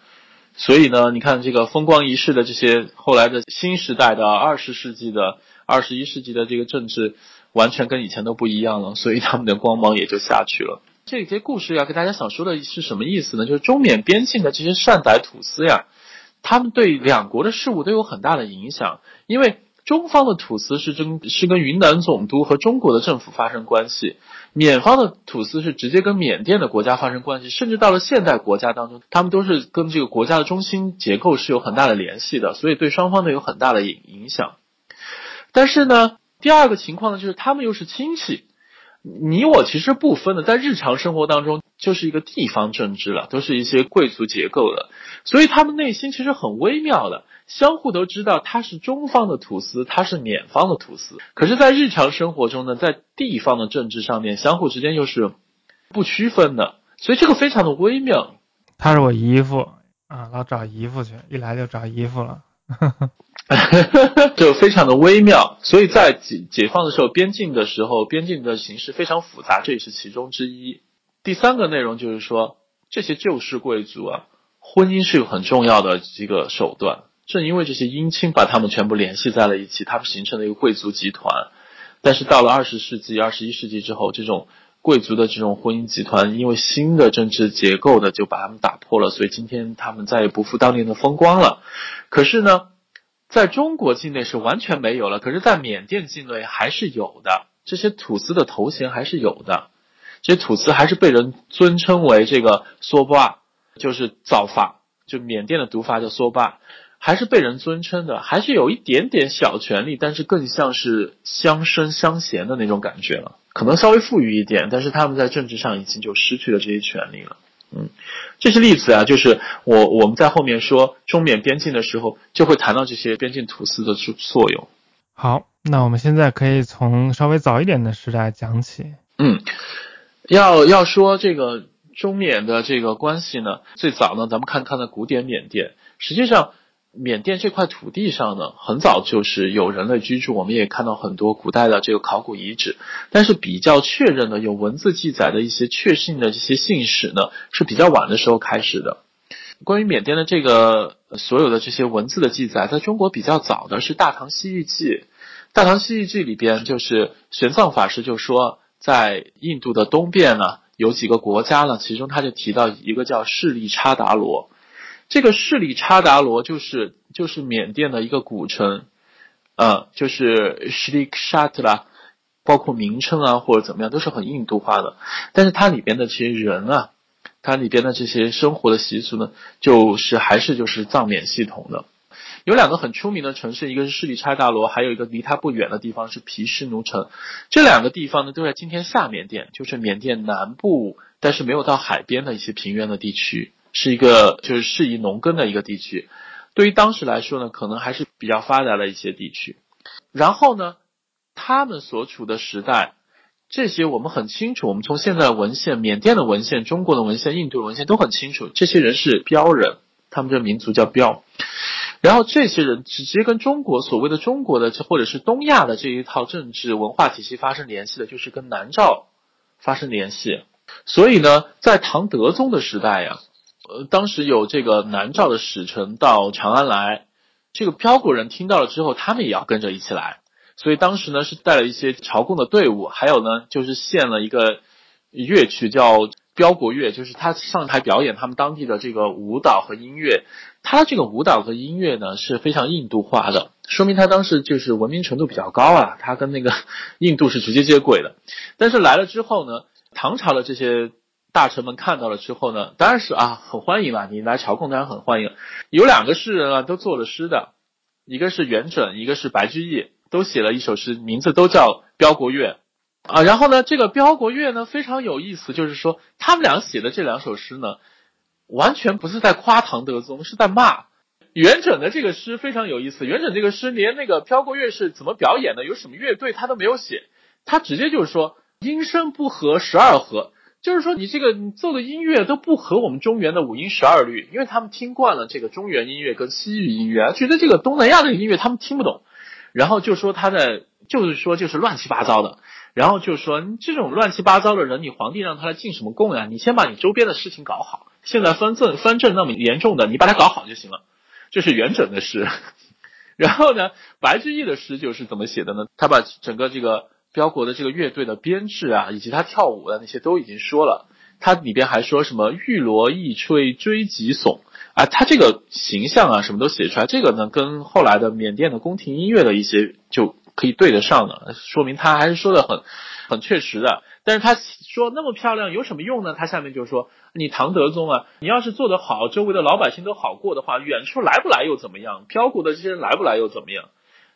所以呢，你看这个风光一世的这些后来的新时代的二十世纪的。二十一世纪的这个政治完全跟以前都不一样了，所以他们的光芒也就下去了。这些故事要跟大家想说的是什么意思呢？就是中缅边境的这些善歹土司呀，他们对两国的事务都有很大的影响。因为中方的土司是跟是跟云南总督和中国的政府发生关系，缅方的土司是直接跟缅甸的国家发生关系，甚至到了现代国家当中，他们都是跟这个国家的中心结构是有很大的联系的，所以对双方都有很大的影影响。但是呢，第二个情况呢，就是他们又是亲戚，你我其实不分的，在日常生活当中就是一个地方政治了，都是一些贵族结构的，所以他们内心其实很微妙的，相互都知道他是中方的土司，他是缅方的土司，可是，在日常生活中呢，在地方的政治上面，相互之间又是不区分的，所以这个非常的微妙。他是我姨父啊，老找姨父去，一来就找姨父了。(laughs) 就非常的微妙，所以在解解放的时候，边境的时候，边境的形势非常复杂，这也是其中之一。第三个内容就是说，这些旧式贵族啊，婚姻是有很重要的一个手段。正因为这些姻亲把他们全部联系在了一起，他们形成了一个贵族集团。但是到了二十世纪、二十一世纪之后，这种贵族的这种婚姻集团，因为新的政治结构的就把他们打破了，所以今天他们再也不复当年的风光了。可是呢？在中国境内是完全没有了，可是，在缅甸境内还是有的。这些土司的头衔还是有的，这些土司还是被人尊称为这个梭巴，就是造法，就缅甸的读法叫梭巴，还是被人尊称的，还是有一点点小权力，但是更像是相生相嫌的那种感觉了，可能稍微富裕一点，但是他们在政治上已经就失去了这些权利了。嗯，这些例子啊，就是我我们在后面说中缅边境的时候，就会谈到这些边境土司的作作用。好，那我们现在可以从稍微早一点的时代讲起。嗯，要要说这个中缅的这个关系呢，最早呢，咱们看看的古典缅甸，实际上。缅甸这块土地上呢，很早就是有人类居住，我们也看到很多古代的这个考古遗址。但是比较确认的有文字记载的一些确信的这些信史呢，是比较晚的时候开始的。关于缅甸的这个所有的这些文字的记载，在中国比较早的是《大唐西域记》。《大唐西域记》里边就是玄奘法师就说，在印度的东边呢，有几个国家呢，其中他就提到一个叫势力差达罗。这个势力差达罗就是就是缅甸的一个古城，呃，就是势力沙特拉，包括名称啊或者怎么样都是很印度化的，但是它里边的这些人啊，它里边的这些生活的习俗呢，就是还是就是藏缅系统的。有两个很出名的城市，一个是势力差达罗，还有一个离它不远的地方是皮什奴城。这两个地方呢，都在今天下缅甸，就是缅甸南部，但是没有到海边的一些平原的地区。是一个就是适宜农耕的一个地区，对于当时来说呢，可能还是比较发达的一些地区。然后呢，他们所处的时代，这些我们很清楚。我们从现在的文献、缅甸的文献、中国的文献、印度的文献都很清楚，这些人是标人，他们这民族叫标。然后这些人直接跟中国所谓的中国的或者是东亚的这一套政治文化体系发生联系的，就是跟南诏发生联系。所以呢，在唐德宗的时代呀。呃，当时有这个南诏的使臣到长安来，这个标国人听到了之后，他们也要跟着一起来，所以当时呢是带了一些朝贡的队伍，还有呢就是献了一个乐曲叫标国乐，就是他上台表演他们当地的这个舞蹈和音乐，他这个舞蹈和音乐呢是非常印度化的，说明他当时就是文明程度比较高啊，他跟那个 (laughs) 印度是直接接轨的。但是来了之后呢，唐朝的这些。大臣们看到了之后呢，当然是啊，很欢迎嘛。你来朝贡当然很欢迎。有两个诗人啊，都做了诗的，一个是元稹，一个是白居易，都写了一首诗，名字都叫《标国乐》啊。然后呢，这个《标国乐》呢非常有意思，就是说他们俩写的这两首诗呢，完全不是在夸唐德宗，是在骂。元稹的这个诗非常有意思，元稹这个诗连那个飘过乐是怎么表演的，有什么乐队他都没有写，他直接就是说音声不合十二和，就是说你这个你奏的音乐都不合我们中原的五音十二律，因为他们听惯了这个中原音乐跟西域音乐，觉得这个东南亚的音乐他们听不懂，然后就说他在就是说就是乱七八糟的。然后就说这种乱七八糟的人，你皇帝让他来进什么贡呀？你先把你周边的事情搞好。现在藩镇藩镇那么严重的，你把它搞好就行了。这是元稹的诗。(laughs) 然后呢，白居易的诗就是怎么写的呢？他把整个这个标国的这个乐队的编制啊，以及他跳舞的那些都已经说了。他里边还说什么玉罗一吹追急耸啊，他这个形象啊，什么都写出来。这个呢，跟后来的缅甸的宫廷音乐的一些就。可以对得上了，说明他还是说的很很确实的。但是他说那么漂亮有什么用呢？他下面就说你唐德宗啊，你要是做得好，周围的老百姓都好过的话，远处来不来又怎么样？漂国的这些人来不来又怎么样？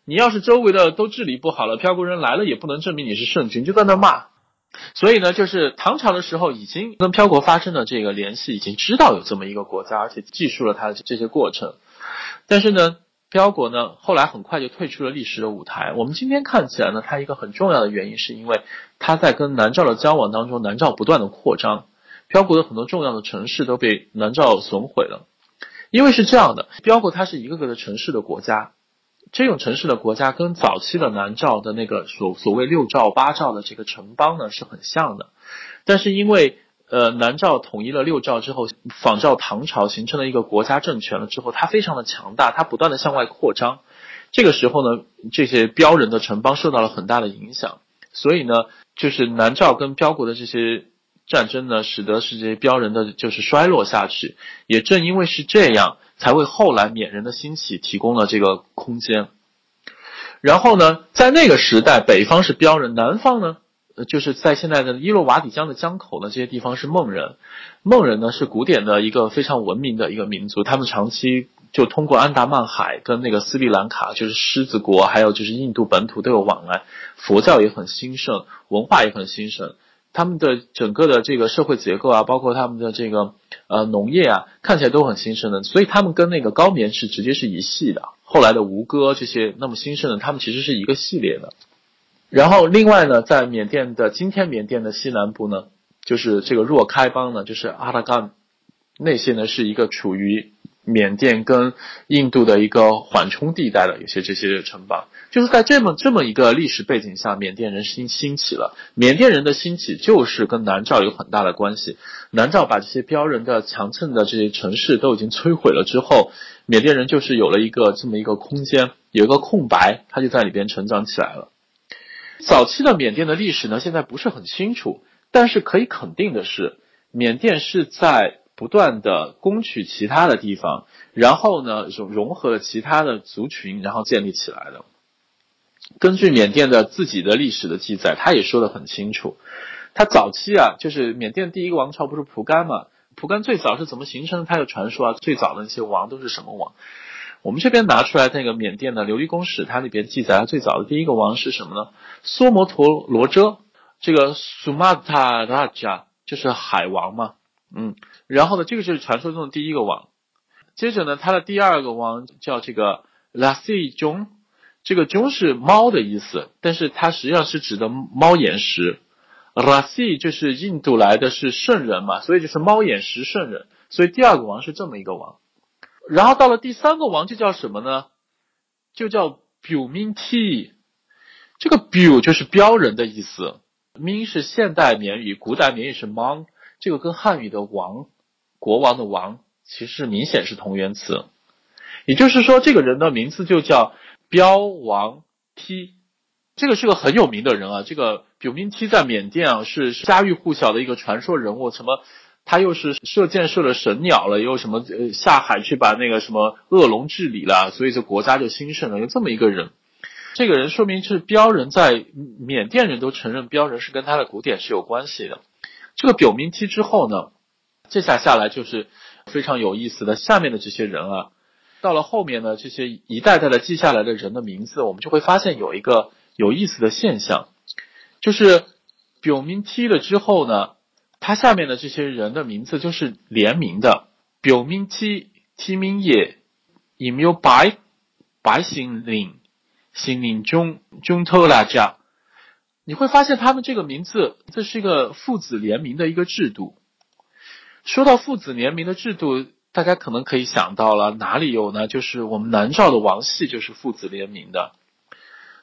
你要是周围的都治理不好了，漂国人来了也不能证明你是圣君，就在那骂。所以呢，就是唐朝的时候已经跟漂国发生了这个联系，已经知道有这么一个国家，而且记述了他的这些过程。但是呢。漂国呢，后来很快就退出了历史的舞台。我们今天看起来呢，它一个很重要的原因，是因为它在跟南诏的交往当中，南诏不断的扩张，漂国的很多重要的城市都被南诏损毁了。因为是这样的，漂国它是一个个的城市的国家，这种城市的国家跟早期的南诏的那个所所谓六诏八诏的这个城邦呢是很像的，但是因为。呃，南诏统一了六诏之后，仿照唐朝形成了一个国家政权了之后，它非常的强大，它不断的向外扩张。这个时候呢，这些标人的城邦受到了很大的影响，所以呢，就是南诏跟标国的这些战争呢，使得是这些标人的就是衰落下去。也正因为是这样，才为后来缅人的兴起提供了这个空间。然后呢，在那个时代，北方是标人，南方呢？就是在现在的伊洛瓦底江的江口呢，这些地方是孟人。孟人呢是古典的一个非常文明的一个民族，他们长期就通过安达曼海跟那个斯里兰卡，就是狮子国，还有就是印度本土都有往来，佛教也很兴盛，文化也很兴盛。他们的整个的这个社会结构啊，包括他们的这个呃农业啊，看起来都很兴盛的。所以他们跟那个高棉是直接是一系的。后来的吴哥这些那么兴盛的，他们其实是一个系列的。然后，另外呢，在缅甸的今天缅甸的西南部呢，就是这个若开邦呢，就是阿拉干那些呢，是一个处于缅甸跟印度的一个缓冲地带的，有些这些城邦，就是在这么这么一个历史背景下，缅甸人兴兴起了。缅甸人的兴起就是跟南诏有很大的关系。南诏把这些标人的强盛的这些城市都已经摧毁了之后，缅甸人就是有了一个这么一个空间，有一个空白，他就在里边成长起来了。早期的缅甸的历史呢，现在不是很清楚，但是可以肯定的是，缅甸是在不断的攻取其他的地方，然后呢，融融合了其他的族群，然后建立起来的。根据缅甸的自己的历史的记载，他也说的很清楚，他早期啊，就是缅甸第一个王朝不是蒲甘嘛？蒲甘最早是怎么形成的？他有传说啊，最早的那些王都是什么王？我们这边拿出来那个缅甸的琉璃宫史，它里边记载了最早的第一个王是什么呢？梭摩陀罗遮，这个苏玛塔拉加就是海王嘛，嗯，然后呢，这个就是传说中的第一个王。接着呢，他的第二个王叫这个拉西中，这个中是猫的意思，但是它实际上是指的猫眼石。拉西就是印度来的是圣人嘛，所以就是猫眼石圣人，所以第二个王是这么一个王。然后到了第三个王就叫什么呢？就叫表明 T，这个表就是标人的意思，明是现代缅语，古代缅语是 Mon，这个跟汉语的王，国王的王，其实明显是同源词。也就是说，这个人的名字就叫标王 T，这个是个很有名的人啊。这个表明 T 在缅甸啊是家喻户晓的一个传说人物，什么？他又是射箭射了神鸟了，又什么呃下海去把那个什么恶龙治理了，所以这国家就兴盛了。有这么一个人，这个人说明是标人，在缅甸人都承认标人是跟他的古典是有关系的。这个表明期之后呢，这下下来就是非常有意思的。下面的这些人啊，到了后面呢，这些一代代的记下来的人的名字，我们就会发现有一个有意思的现象，就是表明期了之后呢。他下面的这些人的名字就是联名的，表明 T T 名业，也没有百百姓领心领中中偷拉家。你会发现他们这个名字，这是一个父子联名的一个制度。说到父子联名的制度，大家可能可以想到了哪里有呢？就是我们南诏的王系就是父子联名的。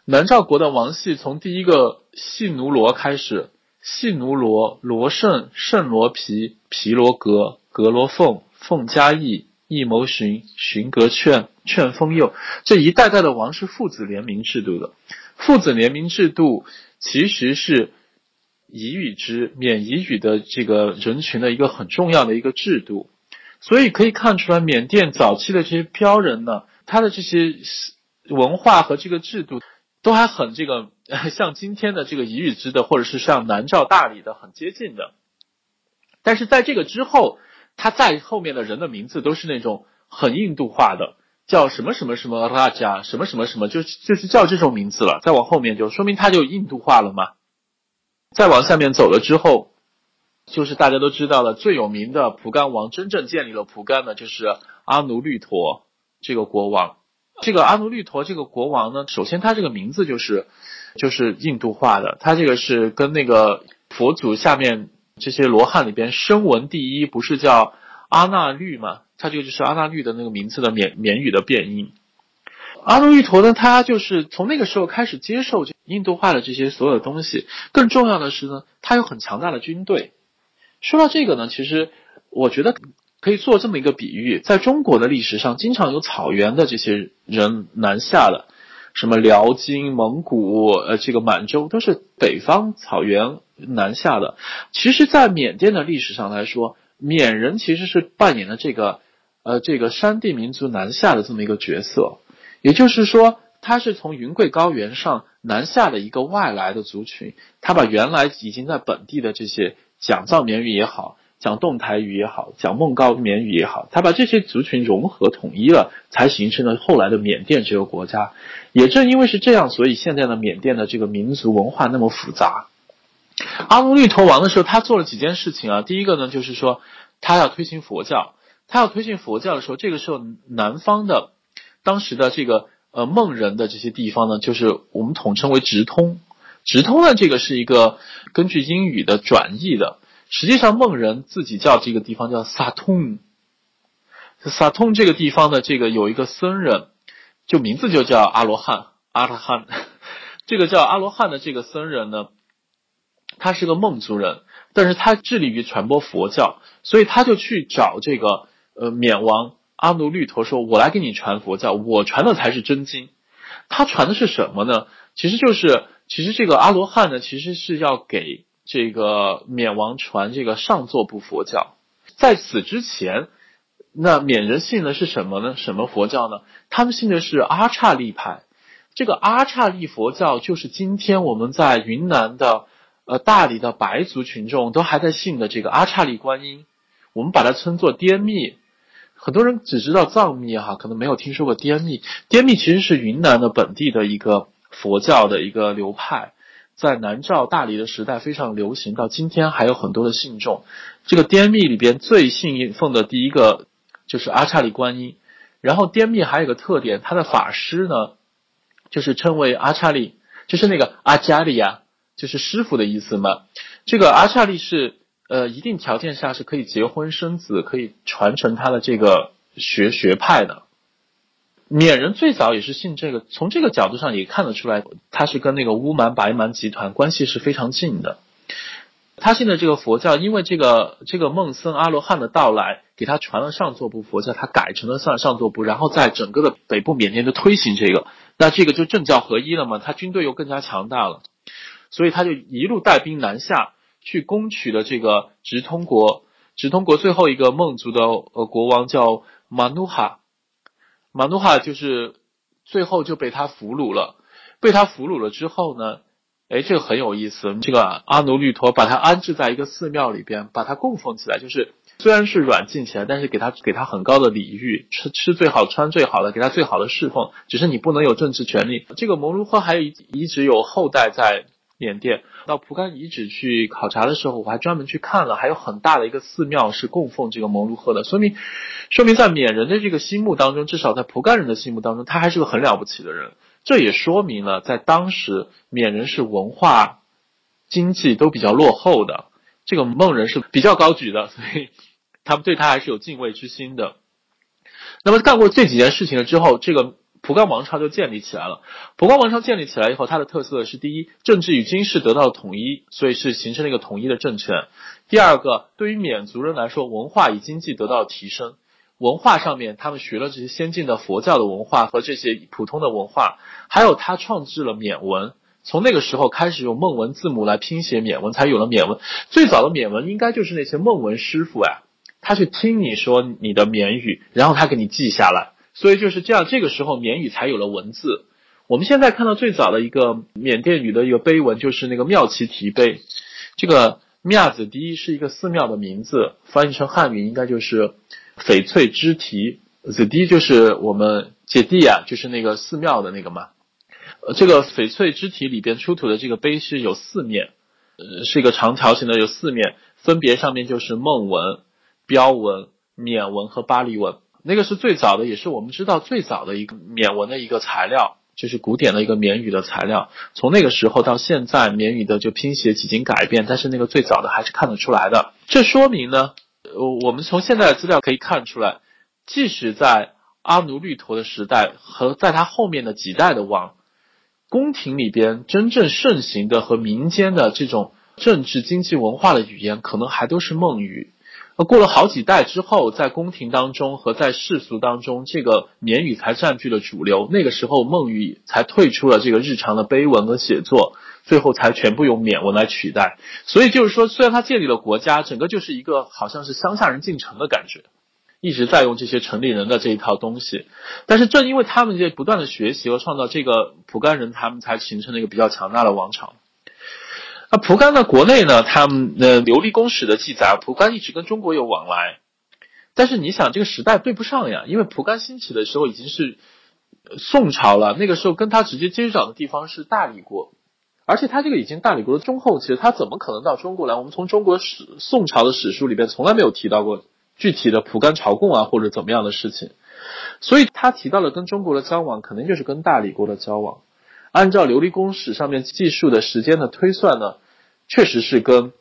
南诏国的王系从第一个系奴罗开始，系奴罗、罗胜、胜罗皮、皮罗格、格罗凤、凤嘉义、义谋寻、寻格劝、劝封佑，这一代代的王是父子联名制度的。父子联名制度其实是彝语之缅彝语的这个人群的一个很重要的一个制度，所以可以看出来，缅甸早期的这些漂人呢，他的这些文化和这个制度都还很这个 (laughs) 像今天的这个彝语支的，或者是像南诏大理的很接近的。但是在这个之后，他在后面的人的名字都是那种很印度化的。叫什么什么什么拉加什么什么什么，就就是叫这种名字了。再往后面就说明他就印度化了嘛。再往下面走了之后，就是大家都知道了最有名的蒲甘王，真正建立了蒲甘的，就是阿努律陀这个国王。这个阿努律陀这个国王呢，首先他这个名字就是就是印度化的，他这个是跟那个佛祖下面这些罗汉里边声闻第一，不是叫阿那律吗？他这个就是阿那律的那个名字的缅缅语的变音。阿努律陀呢，他就是从那个时候开始接受印度化的这些所有的东西。更重要的是呢，他有很强大的军队。说到这个呢，其实我觉得可以做这么一个比喻：在中国的历史上，经常有草原的这些人南下的，什么辽金、蒙古、呃，这个满洲都是北方草原南下的。其实，在缅甸的历史上来说，缅人其实是扮演了这个。呃，这个山地民族南下的这么一个角色，也就是说，他是从云贵高原上南下的一个外来的族群，他把原来已经在本地的这些讲藏缅语也好，讲侗台语也好，讲孟高缅语也好，他把这些族群融合统一了，才形成了后来的缅甸这个国家。也正因为是这样，所以现在的缅甸的这个民族文化那么复杂。阿努律陀王的时候，他做了几件事情啊，第一个呢，就是说他要推行佛教。他要推进佛教的时候，这个时候南方的当时的这个呃孟人的这些地方呢，就是我们统称为直通。直通呢，这个是一个根据英语的转译的。实际上孟人自己叫这个地方叫萨通。萨通这个地方的这个有一个僧人，就名字就叫阿罗汉阿罗汉。(laughs) 这个叫阿罗汉的这个僧人呢，他是个孟族人，但是他致力于传播佛教，所以他就去找这个。呃，缅王阿努律陀说：“我来给你传佛教，我传的才是真经。他传的是什么呢？其实就是，其实这个阿罗汉呢，其实是要给这个缅王传这个上座部佛教。在此之前，那缅人信的是什么呢？什么佛教呢？他们信的是阿刹利派。这个阿刹利佛教就是今天我们在云南的呃大理的白族群众都还在信的这个阿刹利观音，我们把它称作滇密。”很多人只知道藏密哈，可能没有听说过滇密。滇密其实是云南的本地的一个佛教的一个流派，在南诏大理的时代非常流行，到今天还有很多的信众。这个滇密里边最信奉的第一个就是阿刹利观音。然后滇密还有个特点，它的法师呢，就是称为阿刹利，就是那个阿加利亚，就是师傅的意思嘛。这个阿刹利是。呃，一定条件下是可以结婚生子，可以传承他的这个学学派的。缅人最早也是信这个，从这个角度上也看得出来，他是跟那个乌蛮白蛮集团关系是非常近的。他信的这个佛教，因为这个这个孟僧阿罗汉的到来，给他传了上座部佛教，他改成了上上座部，然后在整个的北部缅甸就推行这个，那这个就政教合一了嘛，他军队又更加强大了，所以他就一路带兵南下。去攻取了这个直通国，直通国最后一个孟族的呃国王叫马努哈，马努哈就是最后就被他俘虏了，被他俘虏了之后呢，哎，这个很有意思，这个阿努律陀把他安置在一个寺庙里边，把他供奉起来，就是虽然是软禁起来，但是给他给他很高的礼遇，吃吃最好，穿最好的，给他最好的侍奉，只是你不能有政治权利。这个摩卢赫还一一直有后代在。缅甸。到蒲甘遗址去考察的时候，我还专门去看了，还有很大的一个寺庙是供奉这个蒙卢赫的，说明说明在缅人的这个心目当中，至少在蒲甘人的心目当中，他还是个很了不起的人。这也说明了，在当时缅人是文化、经济都比较落后的，这个孟人是比较高举的，所以他们对他还是有敬畏之心的。那么干过这几件事情了之后，这个蒲甘王朝就建立起来了。蒲甘王朝建立起来以后，它的特色是：第一，政治与军事得到了统一，所以是形成了一个统一的政权；第二个，对于缅族人来说，文化与经济得到了提升。文化上面，他们学了这些先进的佛教的文化和这些普通的文化，还有他创制了缅文。从那个时候开始，用孟文字母来拼写缅文，才有了缅文。最早的缅文应该就是那些孟文师傅呀，他去听你说你的缅语，然后他给你记下来。所以就是这样，这个时候缅语才有了文字。我们现在看到最早的一个缅甸语的一个碑文，就是那个妙奇提碑。这个妙子第一是一个寺庙的名字，翻译成汉语应该就是。翡翠之题，the 第就是我们姐弟啊，就是那个寺庙的那个嘛。呃，这个翡翠之题里边出土的这个碑是有四面，呃，是一个长条形的，有四面，分别上面就是孟文、标文、缅文和巴利文。那个是最早的，也是我们知道最早的一个缅文的一个材料，就是古典的一个缅语的材料。从那个时候到现在，缅语的就拼写几经改变，但是那个最早的还是看得出来的。这说明呢。呃，我们从现在的资料可以看出来，即使在阿努律陀的时代和在他后面的几代的王，宫廷里边真正盛行的和民间的这种政治、经济、文化的语言，可能还都是孟语。过了好几代之后，在宫廷当中和在世俗当中，这个缅语才占据了主流。那个时候，孟语才退出了这个日常的碑文和写作。最后才全部用缅文来取代，所以就是说，虽然他建立了国家，整个就是一个好像是乡下人进城的感觉，一直在用这些城里人的这一套东西。但是正因为他们这不断的学习和创造，这个蒲甘人他们才形成了一个比较强大的王朝。那蒲甘呢，国内呢，他们的琉璃公史的记载，蒲甘一直跟中国有往来，但是你想这个时代对不上呀，因为蒲甘兴起的时候已经是宋朝了，那个时候跟他直接接壤的地方是大理国。而且他这个已经大理国的中后期了，他怎么可能到中国来？我们从中国史宋朝的史书里边从来没有提到过具体的蒲甘朝贡啊或者怎么样的事情，所以他提到了跟中国的交往，肯定就是跟大理国的交往。按照琉璃宫史上面记述的时间的推算呢，确实是跟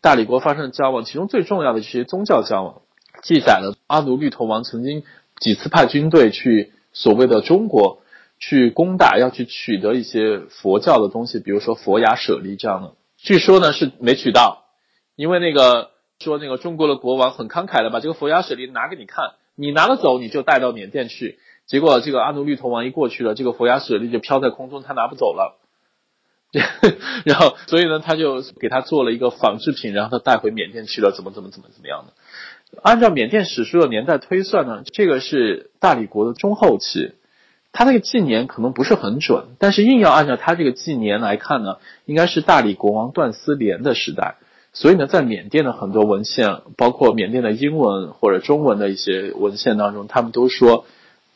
大理国发生交往。其中最重要的这些宗教交往，记载了阿努律陀王曾经几次派军队去所谓的中国。去攻打，要去取得一些佛教的东西，比如说佛牙舍利这样的。据说呢是没取到，因为那个说那个中国的国王很慷慨的把这个佛牙舍利拿给你看，你拿了走你就带到缅甸去。结果这个阿努绿头王一过去了，这个佛牙舍利就飘在空中，他拿不走了。(laughs) 然后所以呢他就给他做了一个仿制品，然后他带回缅甸去了，怎么怎么怎么怎么样的。按照缅甸史书的年代推算呢，这个是大理国的中后期。他那个纪年可能不是很准，但是硬要按照他这个纪年来看呢，应该是大理国王段思廉的时代。所以呢，在缅甸的很多文献，包括缅甸的英文或者中文的一些文献当中，他们都说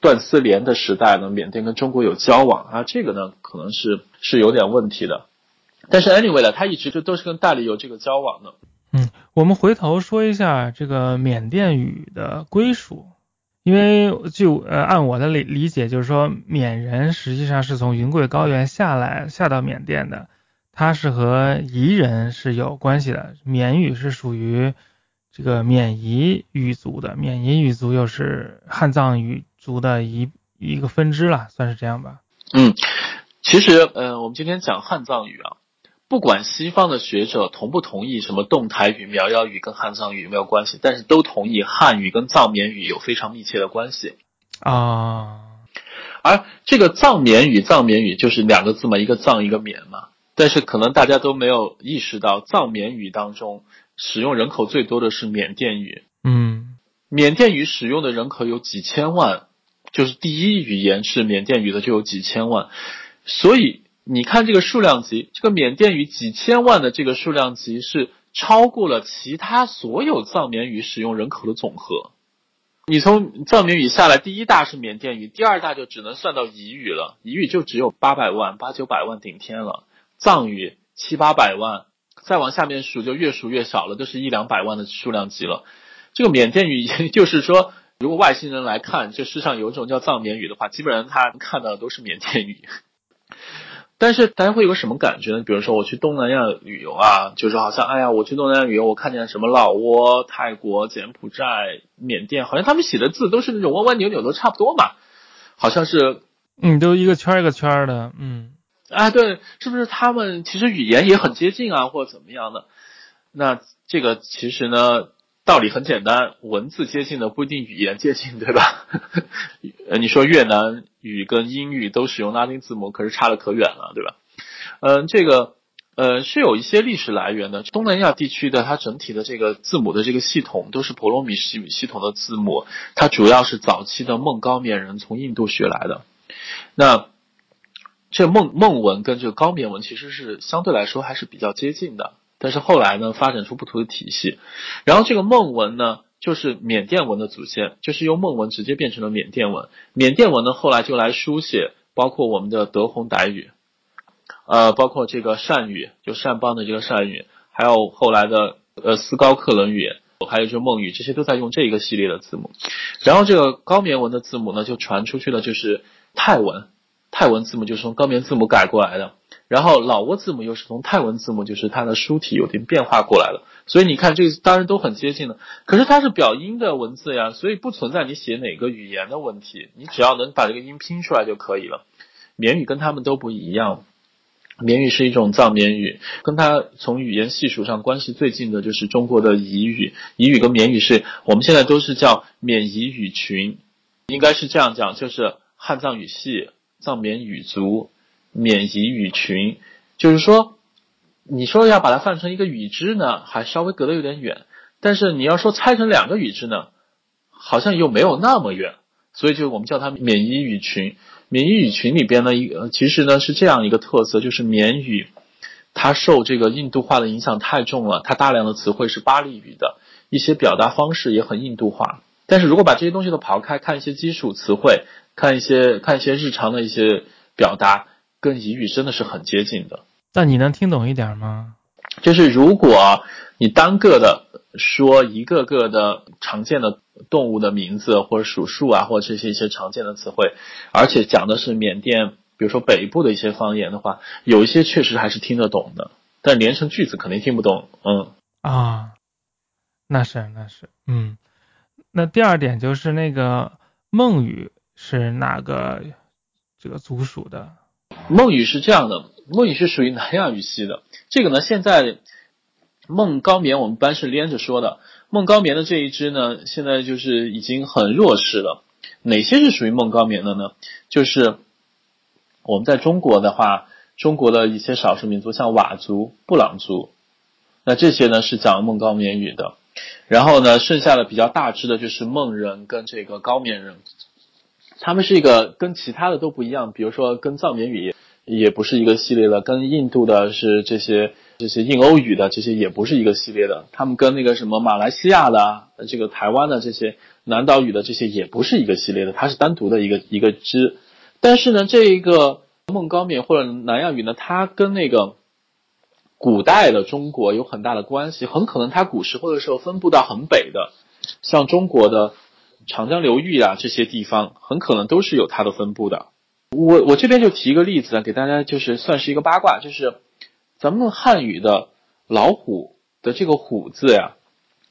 断丝连的时代呢，缅甸跟中国有交往啊。这个呢，可能是是有点问题的。但是 anyway 呢，他一直就都是跟大理有这个交往的。嗯，我们回头说一下这个缅甸语的归属。因为就呃按我的理理解，就是说缅人实际上是从云贵高原下来下到缅甸的，它是和彝人是有关系的。缅语是属于这个缅彝语族的，缅彝语族又是汉藏语族的一一个分支了，算是这样吧。嗯，其实呃我们今天讲汉藏语啊。不管西方的学者同不同意什么动态语、苗瑶语跟汉藏语有没有关系，但是都同意汉语跟藏缅语有非常密切的关系啊。而这个藏缅语、藏缅语就是两个字嘛，一个藏一个缅嘛。但是可能大家都没有意识到，藏缅语当中使用人口最多的是缅甸语。嗯，缅甸语使用的人口有几千万，就是第一语言是缅甸语的就有几千万，所以。你看这个数量级，这个缅甸语几千万的这个数量级是超过了其他所有藏缅语使用人口的总和。你从藏缅语下来，第一大是缅甸语，第二大就只能算到彝语了。彝语就只有八百万、八九百万顶天了。藏语七八百万，再往下面数就越数越少了，都是一两百万的数量级了。这个缅甸语就是说，如果外星人来看这世上有一种叫藏缅语的话，基本上他看到的都是缅甸语。(laughs) 但是大家会有什么感觉呢？比如说我去东南亚旅游啊，就是好像哎呀，我去东南亚旅游，我看见什么老挝、泰国、柬埔寨、缅甸，好像他们写的字都是那种弯弯扭扭，都差不多嘛，好像是嗯，都一个圈一个圈的，嗯，啊，对，是不是他们其实语言也很接近啊，或者怎么样的？那这个其实呢？道理很简单，文字接近的不一定语言接近，对吧？(laughs) 呃，你说越南语跟英语都使用拉丁字母，可是差的可远了，对吧？嗯，这个呃是有一些历史来源的。东南亚地区的它整体的这个字母的这个系统都是婆罗米系系统的字母，它主要是早期的孟高棉人从印度学来的。那这孟孟文跟这个高棉文其实是相对来说还是比较接近的。但是后来呢，发展出不同的体系，然后这个孟文呢，就是缅甸文的祖先，就是由孟文直接变成了缅甸文。缅甸文呢，后来就来书写，包括我们的德宏傣语，呃，包括这个善语，就善邦的这个善语，还有后来的呃斯高克伦语，还有就是孟语，这些都在用这一个系列的字母。然后这个高棉文的字母呢，就传出去了，就是泰文，泰文字母就是从高棉字母改过来的。然后老挝字母又是从泰文字母，就是它的书体有点变化过来了，所以你看这个当然都很接近的，可是它是表音的文字呀，所以不存在你写哪个语言的问题，你只要能把这个音拼出来就可以了。缅语跟他们都不一样，缅语是一种藏缅语，跟它从语言系数上关系最近的就是中国的彝语，彝语跟缅语是我们现在都是叫缅彝语群，应该是这样讲，就是汉藏语系、藏缅语族。缅彝语群，就是说，你说要把它放成一个语支呢，还稍微隔得有点远；但是你要说拆成两个语支呢，好像又没有那么远。所以就我们叫它缅彝语群。缅彝语群里边呢，一个其实呢是这样一个特色，就是缅语它受这个印度化的影响太重了，它大量的词汇是巴利语的，一些表达方式也很印度化。但是如果把这些东西都刨开，看一些基础词汇，看一些看一些日常的一些表达。跟彝语真的是很接近的，但你能听懂一点吗？就是如果你单个的说一个个的常见的动物的名字，或者数数啊，或者这些一些常见的词汇，而且讲的是缅甸，比如说北部的一些方言的话，有一些确实还是听得懂的，但连成句子肯定听不懂。嗯啊，那是那是，嗯，那第二点就是那个孟语是哪个这个族属的？孟语是这样的，孟语是属于南亚语系的。这个呢，现在孟高棉我们班是连着说的。孟高棉的这一支呢，现在就是已经很弱势了。哪些是属于孟高棉的呢？就是我们在中国的话，中国的一些少数民族，像佤族、布朗族，那这些呢是讲孟高棉语的。然后呢，剩下的比较大支的就是孟人跟这个高棉人。他们是一个跟其他的都不一样，比如说跟藏缅语也不是一个系列的，跟印度的是这些这些印欧语的这些也不是一个系列的，他们跟那个什么马来西亚的这个台湾的这些南岛语的这些也不是一个系列的，它是单独的一个一个支。但是呢，这一个孟高棉或者南亚语呢，它跟那个古代的中国有很大的关系，很可能它古时候的时候分布到很北的，像中国的。长江流域啊，这些地方很可能都是有它的分布的。我我这边就提一个例子啊，给大家就是算是一个八卦，就是咱们汉语的老虎的这个虎字呀，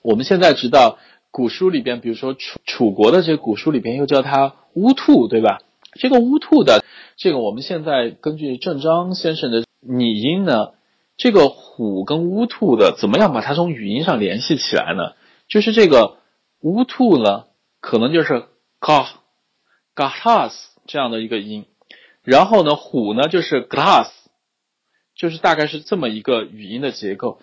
我们现在知道古书里边，比如说楚楚国的这古书里边又叫它乌兔，对吧？这个乌兔的这个，我们现在根据郑章先生的拟音呢，这个虎跟乌兔的怎么样把它从语音上联系起来呢？就是这个乌兔呢。可能就是 ga gas 这样的一个音，然后呢，虎呢就是 glass，就是大概是这么一个语音的结构。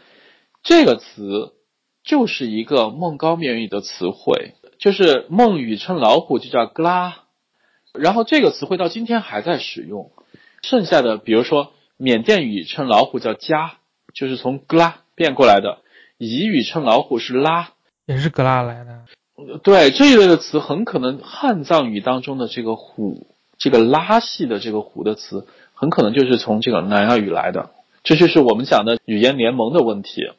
这个词就是一个孟高棉语的词汇，就是孟语称老虎就叫 gla，然后这个词汇到今天还在使用。剩下的，比如说缅甸语称老虎叫加，就是从 gla 变过来的；彝语称老虎是拉，也是格拉来的。对这一类的词，很可能汉藏语当中的这个“虎”这个拉系的这个“虎”的词，很可能就是从这个南亚语来的。这就是我们讲的语言联盟的问题。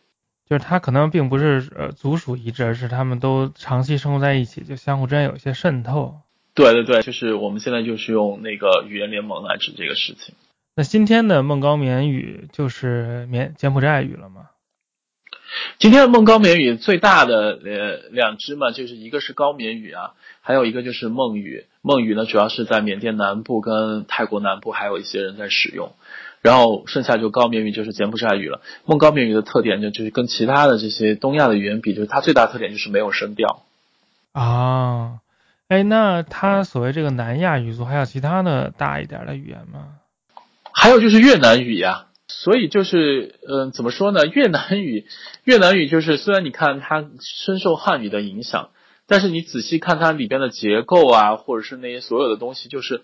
就是它可能并不是呃族属一致，而是他们都长期生活在一起，就相互之间有一些渗透。对对对，就是我们现在就是用那个语言联盟来指这个事情。那今天的孟高棉语就是缅柬埔寨语了吗？今天的孟高棉语最大的呃两支嘛，就是一个是高棉语啊，还有一个就是孟语。孟语呢，主要是在缅甸南部跟泰国南部还有一些人在使用。然后剩下就高棉语就是柬埔寨语了。孟高棉语的特点就就是跟其他的这些东亚的语言比，就是它最大特点就是没有声调。啊，哎，那它所谓这个南亚语族还有其他的大一点的语言吗？还有就是越南语呀。所以就是，嗯，怎么说呢？越南语，越南语就是虽然你看它深受汉语的影响，但是你仔细看它里边的结构啊，或者是那些所有的东西，就是。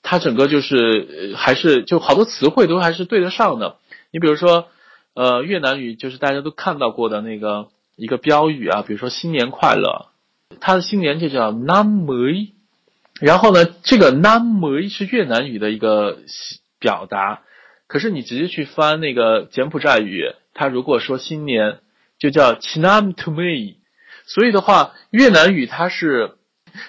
它整个就是还是就好多词汇都还是对得上的。你比如说，呃，越南语就是大家都看到过的那个一个标语啊，比如说“新年快乐”，它的新年就叫 “Nam Mui”。然后呢，这个 “Nam Mui” 是越南语的一个表达，可是你直接去翻那个柬埔寨语，它如果说新年就叫 “Chinam To Me”。所以的话，越南语它是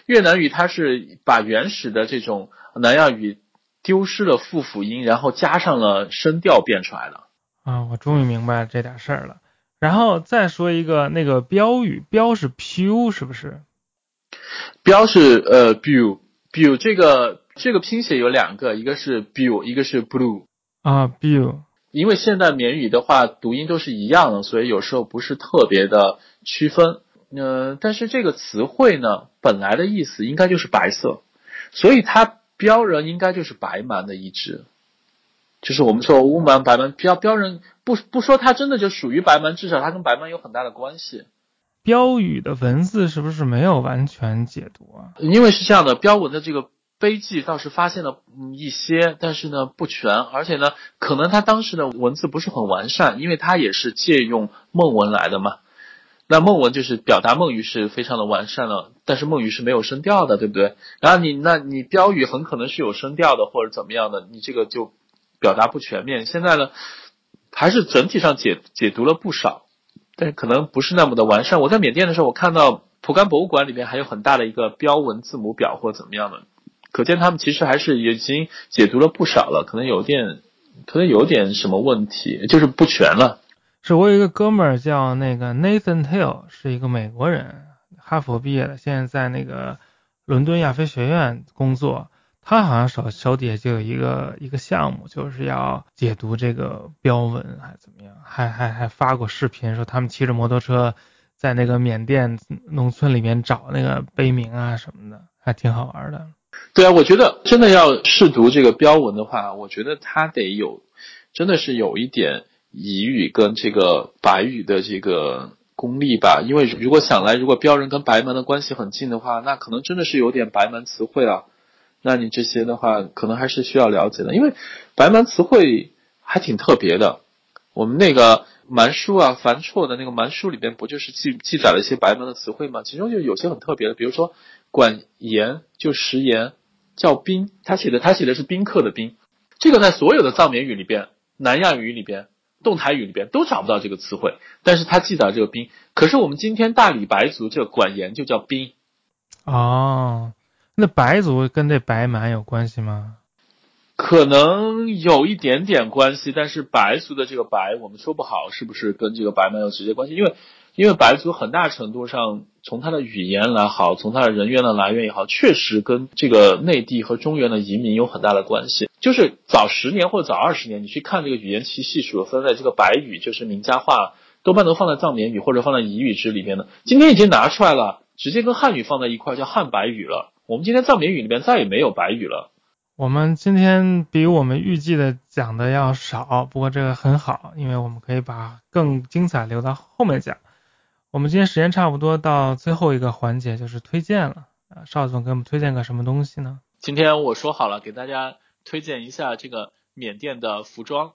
越南语它是把原始的这种。南亚语丢失了复辅音，然后加上了声调变出来的。啊，我终于明白这点事儿了。然后再说一个那个标语，标是 pu 是不是？标是呃 bu，bu 这个这个拼写有两个，一个是 bu，一个是 blue。啊，bill。因为现代缅语的话读音都是一样的，所以有时候不是特别的区分。嗯，但是这个词汇呢，本来的意思应该就是白色，所以它。标人应该就是白蛮的一支，就是我们说乌蛮白蛮标标人不不说它真的就属于白蛮，至少它跟白蛮有很大的关系。标语的文字是不是没有完全解读啊？因为是这样的，标文的这个碑记倒是发现了一些，但是呢不全，而且呢可能他当时的文字不是很完善，因为他也是借用孟文来的嘛。那孟文就是表达孟语是非常的完善了，但是孟语是没有声调的，对不对？然后你那你标语很可能是有声调的或者怎么样的，你这个就表达不全面。现在呢，还是整体上解解读了不少，但是可能不是那么的完善。我在缅甸的时候，我看到蒲甘博物馆里面还有很大的一个标文字母表或怎么样的，可见他们其实还是已经解读了不少了，可能有点，可能有点什么问题，就是不全了。是我有一个哥们儿叫那个 Nathan Hill，是一个美国人，哈佛毕业的，现在在那个伦敦亚非学院工作。他好像手手底下就有一个一个项目，就是要解读这个标文，还怎么样？还还还发过视频，说他们骑着摩托车在那个缅甸农村里面找那个碑铭啊什么的，还挺好玩的。对啊，我觉得真的要试读这个标文的话，我觉得他得有，真的是有一点。彝语跟这个白语的这个功力吧，因为如果想来，如果标人跟白蛮的关系很近的话，那可能真的是有点白蛮词汇啊。那你这些的话，可能还是需要了解的，因为白蛮词汇还挺特别的。我们那个蛮书啊，樊绰的那个蛮书里边，不就是记记载了一些白蛮的词汇吗？其中就有些很特别的，比如说管盐就食盐叫宾，他写的他写的是宾客的宾，这个在所有的藏缅语里边、南亚语里边。动态语里边都找不到这个词汇，但是它记载这个兵。可是我们今天大理白族这管盐就叫兵。哦，那白族跟这白蛮有关系吗？可能有一点点关系，但是白族的这个白，我们说不好是不是跟这个白蛮有直接关系，因为。因为白族很大程度上，从它的语言来好，从它的人员的来源也好，确实跟这个内地和中原的移民有很大的关系。就是早十年或者早二十年，你去看这个语言其系数分类，这个白语就是名家话，多半都放在藏缅语或者放在彝语支里边的。今天已经拿出来了，直接跟汉语放在一块叫汉白语了。我们今天藏缅语里边再也没有白语了。我们今天比我们预计的讲的要少，不过这个很好，因为我们可以把更精彩留到后面讲。我们今天时间差不多到最后一个环节，就是推荐了啊，邵总给我们推荐个什么东西呢？今天我说好了，给大家推荐一下这个缅甸的服装。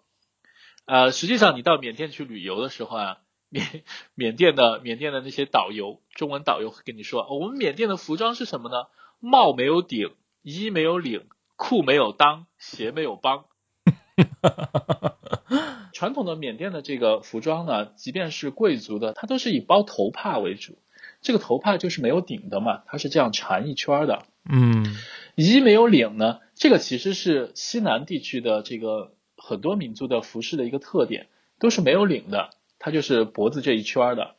呃，实际上你到缅甸去旅游的时候啊，缅缅甸的缅甸的那些导游，中文导游会跟你说，我们缅甸的服装是什么呢？帽没有顶，衣没有领，裤没有裆，鞋没有帮。(laughs) 传统的缅甸的这个服装呢，即便是贵族的，它都是以包头帕为主。这个头帕就是没有顶的嘛，它是这样缠一圈的。嗯，一没有领呢，这个其实是西南地区的这个很多民族的服饰的一个特点，都是没有领的，它就是脖子这一圈的。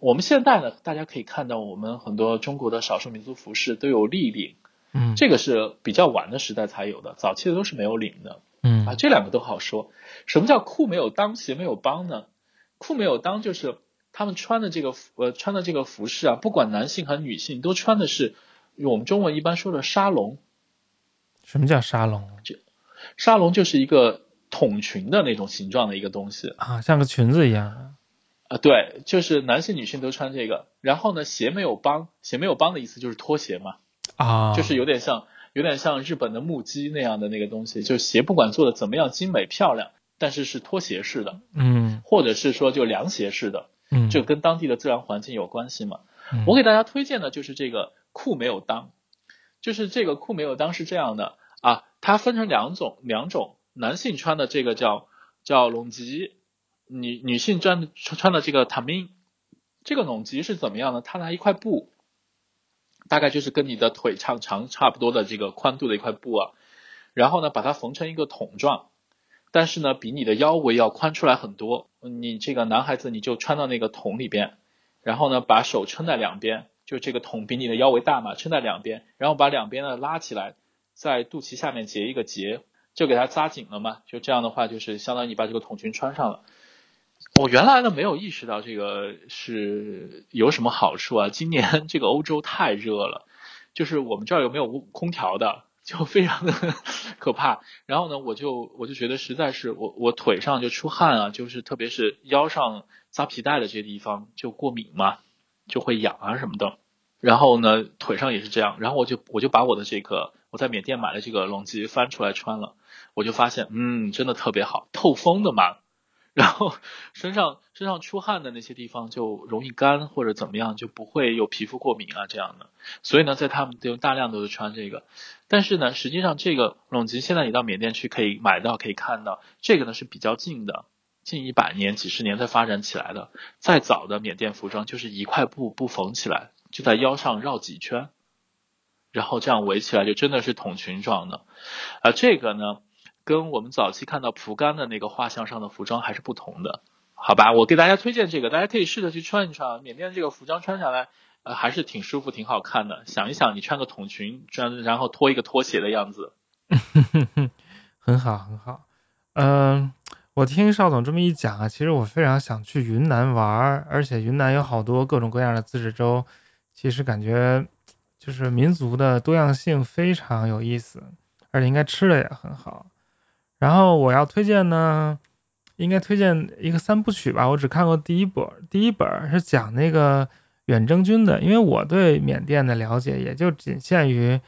我们现在呢，大家可以看到，我们很多中国的少数民族服饰都有立领，嗯，这个是比较晚的时代才有的，早期的都是没有领的。嗯啊，这两个都好说。什么叫裤没有裆，鞋没有帮呢？裤没有裆就是他们穿的这个呃穿的这个服饰啊，不管男性和女性都穿的是我们中文一般说的纱笼。什么叫纱笼？纱笼就是一个筒裙的那种形状的一个东西啊，像个裙子一样的。啊，对，就是男性女性都穿这个。然后呢，鞋没有帮，鞋没有帮的意思就是拖鞋嘛，啊，就是有点像有点像日本的木屐那样的那个东西，就鞋不管做的怎么样精美漂亮，但是是拖鞋式的，嗯或者是说就凉鞋式的，嗯，就跟当地的自然环境有关系嘛。嗯我给大家推荐的就是这个裤没有裆，就是这个裤没有裆是这样的啊，它分成两种，两种男性穿的这个叫叫隆吉，女女性穿的穿的这个塔明，这个隆吉是怎么样呢？它拿一块布，大概就是跟你的腿长长差不多的这个宽度的一块布啊，然后呢把它缝成一个筒状。但是呢，比你的腰围要宽出来很多。你这个男孩子，你就穿到那个桶里边，然后呢，把手撑在两边，就这个桶比你的腰围大嘛，撑在两边，然后把两边呢拉起来，在肚脐下面结一个结，就给它扎紧了嘛。就这样的话，就是相当于你把这个筒裙穿上了。我原来呢没有意识到这个是有什么好处啊。今年 (laughs) 这个欧洲太热了，就是我们这儿有没有空调的？就非常的 (laughs) 可怕，然后呢，我就我就觉得实在是我我腿上就出汗啊，就是特别是腰上扎皮带的这些地方就过敏嘛，就会痒啊什么的。然后呢，腿上也是这样，然后我就我就把我的这个我在缅甸买的这个龙吉翻出来穿了，我就发现嗯，真的特别好，透风的嘛。然后身上身上出汗的那些地方就容易干或者怎么样，就不会有皮肤过敏啊这样的。所以呢，在他们就大量都是穿这个。但是呢，实际上这个隆吉现在你到缅甸去可以买到，可以看到这个呢是比较近的，近一百年、几十年才发展起来的。再早的缅甸服装就是一块布布缝起来，就在腰上绕几圈，然后这样围起来，就真的是筒裙状的。啊，这个呢。跟我们早期看到蒲甘的那个画像上的服装还是不同的，好吧？我给大家推荐这个，大家可以试着去穿一穿。缅甸这个服装穿下来，呃，还是挺舒服、挺好看的。想一想，你穿个筒裙，穿然后拖一个拖鞋的样子，(laughs) 很好，很好。嗯，我听邵总这么一讲啊，其实我非常想去云南玩，而且云南有好多各种各样的自治州，其实感觉就是民族的多样性非常有意思，而且应该吃的也很好。然后我要推荐呢，应该推荐一个三部曲吧。我只看过第一本，第一本是讲那个远征军的，因为我对缅甸的了解也就仅限于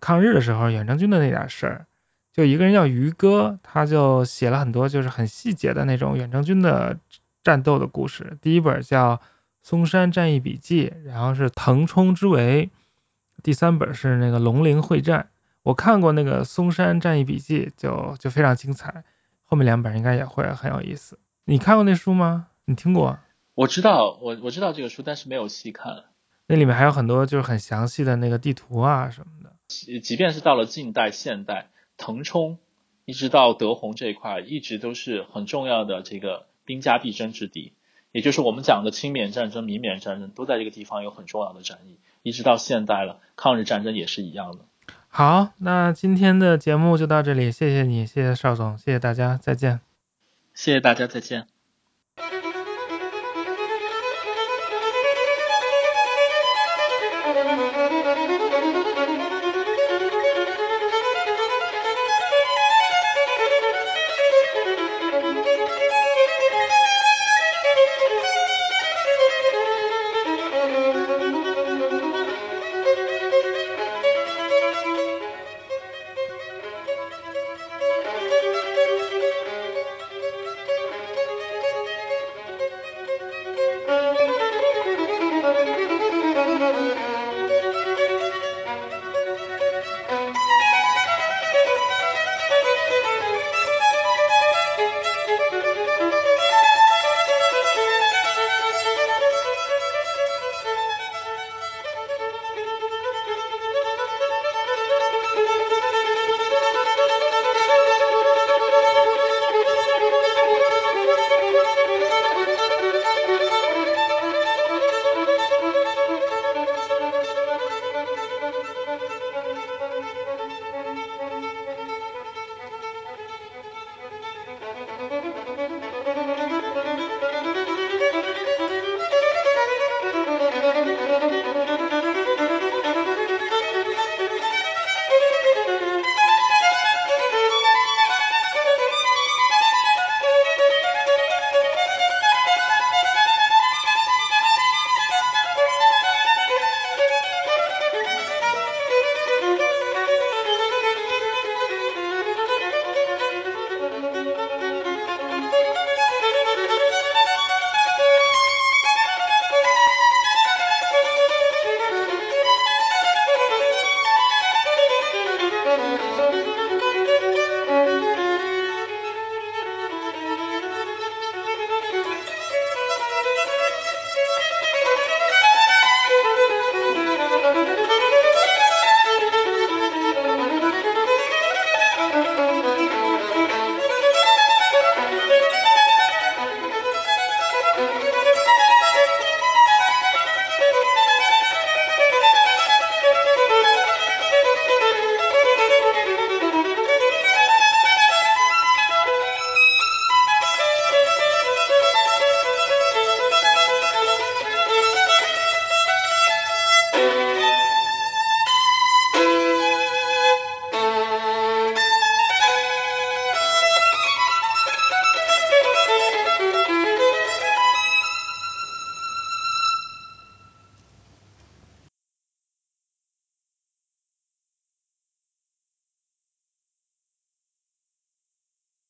抗日的时候远征军的那点事儿。就一个人叫于哥，他就写了很多就是很细节的那种远征军的战斗的故事。第一本叫《松山战役笔记》，然后是腾冲之围，第三本是那个龙陵会战。我看过那个《嵩山战役笔记》，就就非常精彩。后面两本应该也会很有意思。你看过那书吗？你听过？我知道，我我知道这个书，但是没有细看。那里面还有很多就是很详细的那个地图啊什么的。即便是到了近代、现代，腾冲一直到德宏这一块，一直都是很重要的这个兵家必争之地。也就是我们讲的清缅战争、民缅战争，都在这个地方有很重要的战役。一直到现代了，抗日战争也是一样的。好，那今天的节目就到这里，谢谢你，谢谢邵总，谢谢大家，再见。谢谢大家，再见。